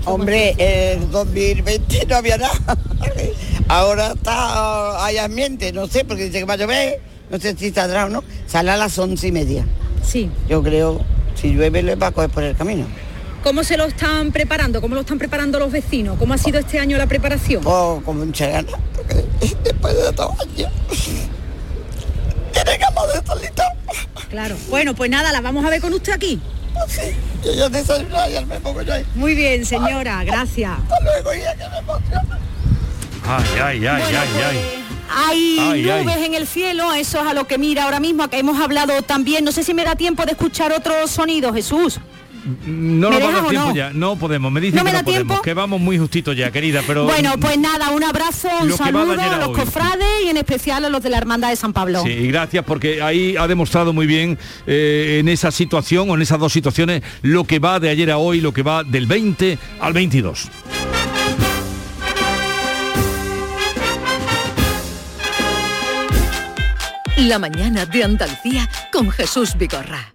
Hombre, en 2020 no había nada. [laughs] Ahora está, hay ambiente, no sé, porque dice que va a llover, no sé si saldrá o no. Sale a las once y media. Sí. Yo creo, si llueve le va a coger por el camino. ¿Cómo se lo están preparando? ¿Cómo lo están preparando los vecinos? ¿Cómo ha sido este año la preparación? Oh, con mucha ganas, porque [laughs] después de todo año. [laughs] Tiene ganas de solito. Claro. Bueno, pues nada, la vamos a ver con usted aquí. Yo ya desayuno y me pongo yo ahí. Muy bien, señora, gracias. Hasta luego, hija, que me emociona. Ay, ay, ay, ay, ay. Hay Ay, ay. nubes en el cielo, eso es a lo que mira ahora mismo, que hemos hablado también. No sé si me da tiempo de escuchar otros sonidos, Jesús. No ¿Me nos va a dejas dar o tiempo no? ya. No podemos. Me dicen ¿No me que da no podemos. tiempo? Que vamos muy justitos ya, querida, pero... bueno, pues nada, un abrazo, un saludo a a los hoy. cofrades y en especial a los de la Hermandad de San Pablo. Sí, y gracias porque ahí ha demostrado muy bien eh, en esa situación o en esas dos situaciones lo que va de ayer a hoy, lo que va del 20 al 22. La mañana de Andalucía con Jesús Vigorra.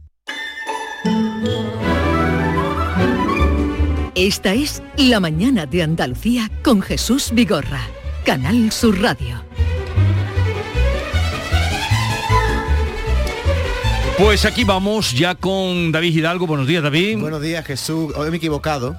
Esta es La mañana de Andalucía con Jesús Vigorra. Canal Sur Radio. Pues aquí vamos ya con David Hidalgo. Buenos días, David. Buenos días, Jesús. Hoy me he equivocado.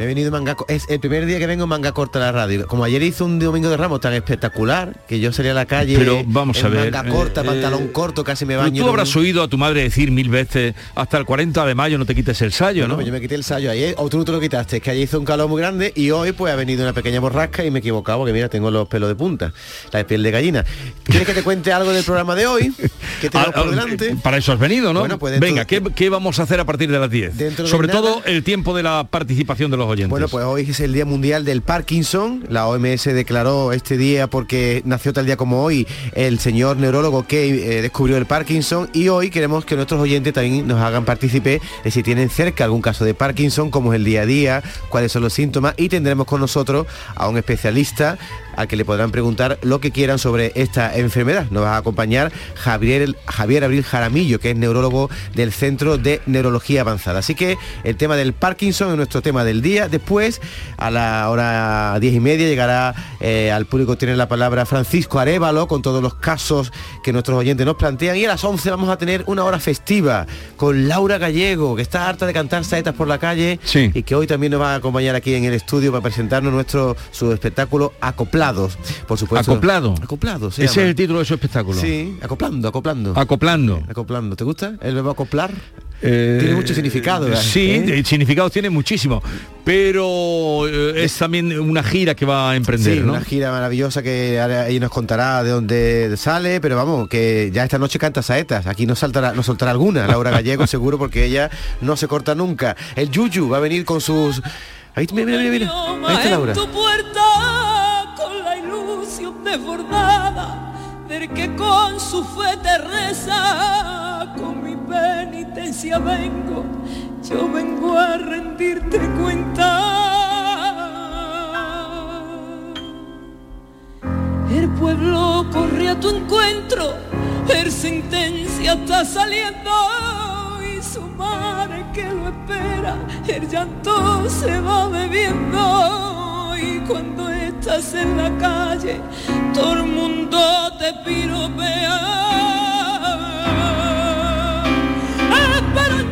He venido en manga Es el primer día que vengo en manga corta a la radio. Como ayer hizo un domingo de Ramos tan espectacular que yo salí a la calle. Pero vamos en a ver, Manga corta, eh, pantalón eh, corto, casi me baño. tú habrás oído a tu madre decir mil veces hasta el 40 de mayo no te quites el sayo, Bueno, ¿no? pues yo me quité el sayo ayer, o tú no te lo quitaste, es que ayer hizo un calor muy grande y hoy pues ha venido una pequeña borrasca y me he equivocado porque mira, tengo los pelos de punta, la piel de gallina. ¿Quieres que te cuente algo del programa de hoy? [laughs] Que tenemos Ah, por delante. eh, Para eso has venido, ¿no? Bueno, pues Venga, ¿qué, qué vamos a hacer a partir de las 10? Dentro de Sobre nada- todo el tiempo de la participación de los Bueno, pues hoy es el Día Mundial del Parkinson. La OMS declaró este día porque nació tal día como hoy el señor neurólogo que eh, descubrió el Parkinson. Y hoy queremos que nuestros oyentes también nos hagan partícipe de si tienen cerca algún caso de Parkinson, cómo es el día a día, cuáles son los síntomas. Y tendremos con nosotros a un especialista al que le podrán preguntar lo que quieran sobre esta enfermedad. Nos va a acompañar Javier, Javier Abril Jaramillo, que es neurólogo del Centro de Neurología Avanzada. Así que el tema del Parkinson es nuestro tema del día. Después, a la hora diez y media, llegará eh, al público tiene la palabra Francisco Arevalo con todos los casos que nuestros oyentes nos plantean. Y a las 11 vamos a tener una hora festiva con Laura Gallego, que está harta de cantar saetas por la calle y que hoy también nos va a acompañar aquí en el estudio para presentarnos nuestro su espectáculo Acoplado por supuesto. Acoplado. Acoplado, Ese es el título de su espectáculo. Sí, acoplando, acoplando. Acoplando. Acoplando. ¿Te gusta el verbo acoplar? tiene mucho significado. Eh, Sí, ¿eh? el significado tiene muchísimo. Pero eh, es también una gira que va a emprender, Sí, ¿no? una gira maravillosa que ella nos contará de dónde sale, pero vamos, que ya esta noche canta saetas. Aquí no saltará, no soltará alguna, Laura Gallego [laughs] seguro, porque ella no se corta nunca. El Yuyu va a venir con sus. Ahí, mira, mira, mira, mira. Ahí está Laura. Desbordada del que con su fe te reza, con mi penitencia vengo, yo vengo a rendirte cuenta. El pueblo corre a tu encuentro, el sentencia está saliendo su madre que lo espera, el llanto se va bebiendo y cuando estás en la calle, todo el mundo te piropea. Esperanza,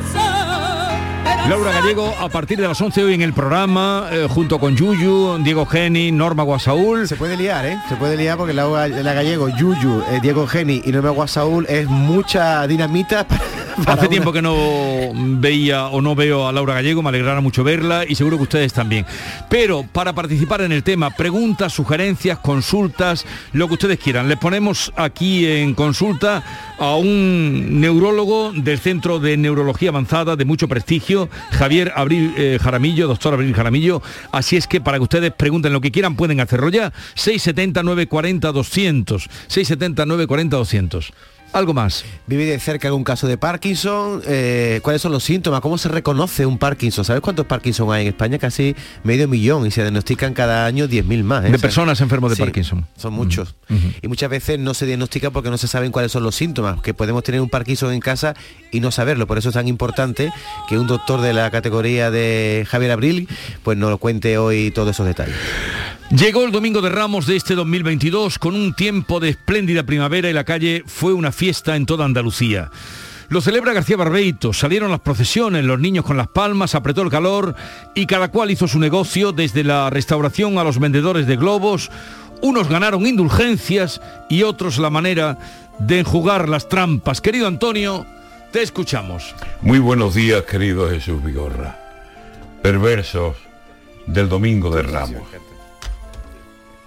Laura Gallego, a partir de las 11 hoy en el programa, eh, junto con Yuyu, Diego Geni, Norma Guasaúl. Se puede liar, ¿eh? Se puede liar porque Laura la Gallego, Yuyu, eh, Diego Geni y Norma Guasaúl es mucha dinamita para, [laughs] para Hace una- tiempo que no veía o no veo a Laura Gallego, me alegrará mucho verla y seguro que ustedes también. Pero para participar en el tema, preguntas, sugerencias, consultas, lo que ustedes quieran. Les ponemos aquí en consulta a un neurólogo del Centro de Neurología Avanzada de mucho prestigio, Javier Abril eh, Jaramillo, doctor Abril Jaramillo. Así es que para que ustedes pregunten lo que quieran pueden hacerlo ya. 670 940 200. 670 940 200. Algo más. Vive de cerca algún caso de Parkinson, eh, cuáles son los síntomas, cómo se reconoce un Parkinson. ¿Sabes cuántos Parkinson hay en España? Casi medio millón y se diagnostican cada año 10.000 más. ¿eh? De personas enfermos de sí, Parkinson. Son muchos. Y muchas veces no se diagnostica porque no se saben cuáles son los síntomas, que podemos tener un Parkinson en casa y no saberlo. Por eso es tan importante que un doctor de la categoría de Javier Abril pues nos lo cuente hoy todos esos detalles. Llegó el domingo de Ramos de este 2022 con un tiempo de espléndida primavera y la calle fue una fiesta en toda Andalucía. Lo celebra García Barbeito, salieron las procesiones, los niños con las palmas, apretó el calor y cada cual hizo su negocio, desde la restauración a los vendedores de globos. Unos ganaron indulgencias y otros la manera de enjugar las trampas. Querido Antonio, te escuchamos. Muy buenos días, querido Jesús Vigorra. Perversos del Domingo de Ramos.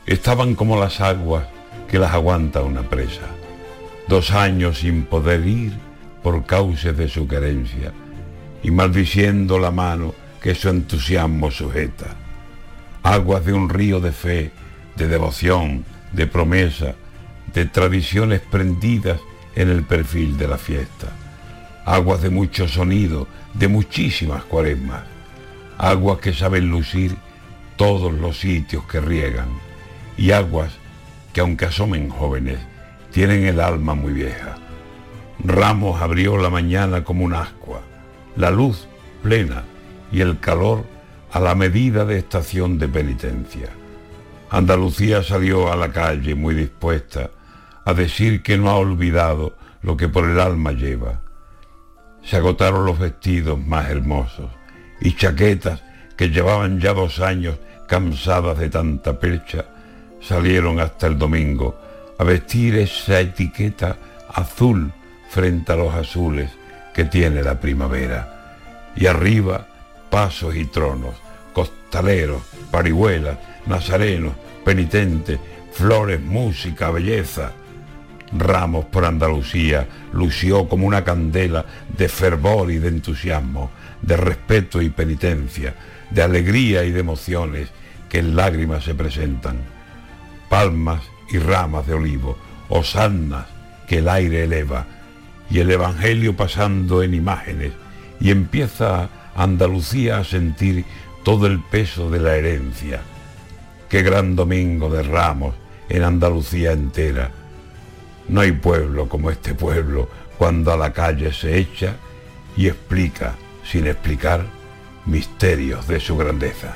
Estaban como las aguas que las aguanta una presa. Dos años sin poder ir por causa de su querencia y maldiciendo la mano que su entusiasmo sujeta. Aguas de un río de fe, de devoción, de promesa, de tradiciones prendidas en el perfil de la fiesta. Aguas de mucho sonido, de muchísimas cuaresmas. Aguas que saben lucir todos los sitios que riegan. Y aguas que aunque asomen jóvenes, tienen el alma muy vieja. Ramos abrió la mañana como un ascua, la luz plena y el calor a la medida de estación de penitencia. Andalucía salió a la calle muy dispuesta a decir que no ha olvidado lo que por el alma lleva. Se agotaron los vestidos más hermosos y chaquetas que llevaban ya dos años cansadas de tanta percha, salieron hasta el domingo a vestir esa etiqueta azul frente a los azules que tiene la primavera. Y arriba, pasos y tronos, costaleros, parihuelas, nazarenos, penitentes, flores, música, belleza. Ramos por Andalucía lució como una candela de fervor y de entusiasmo, de respeto y penitencia, de alegría y de emociones que en lágrimas se presentan. Palmas y ramas de olivo, osannas que el aire eleva, y el Evangelio pasando en imágenes, y empieza Andalucía a sentir todo el peso de la herencia. Qué gran domingo de ramos en Andalucía entera. No hay pueblo como este pueblo cuando a la calle se echa y explica, sin explicar, misterios de su grandeza.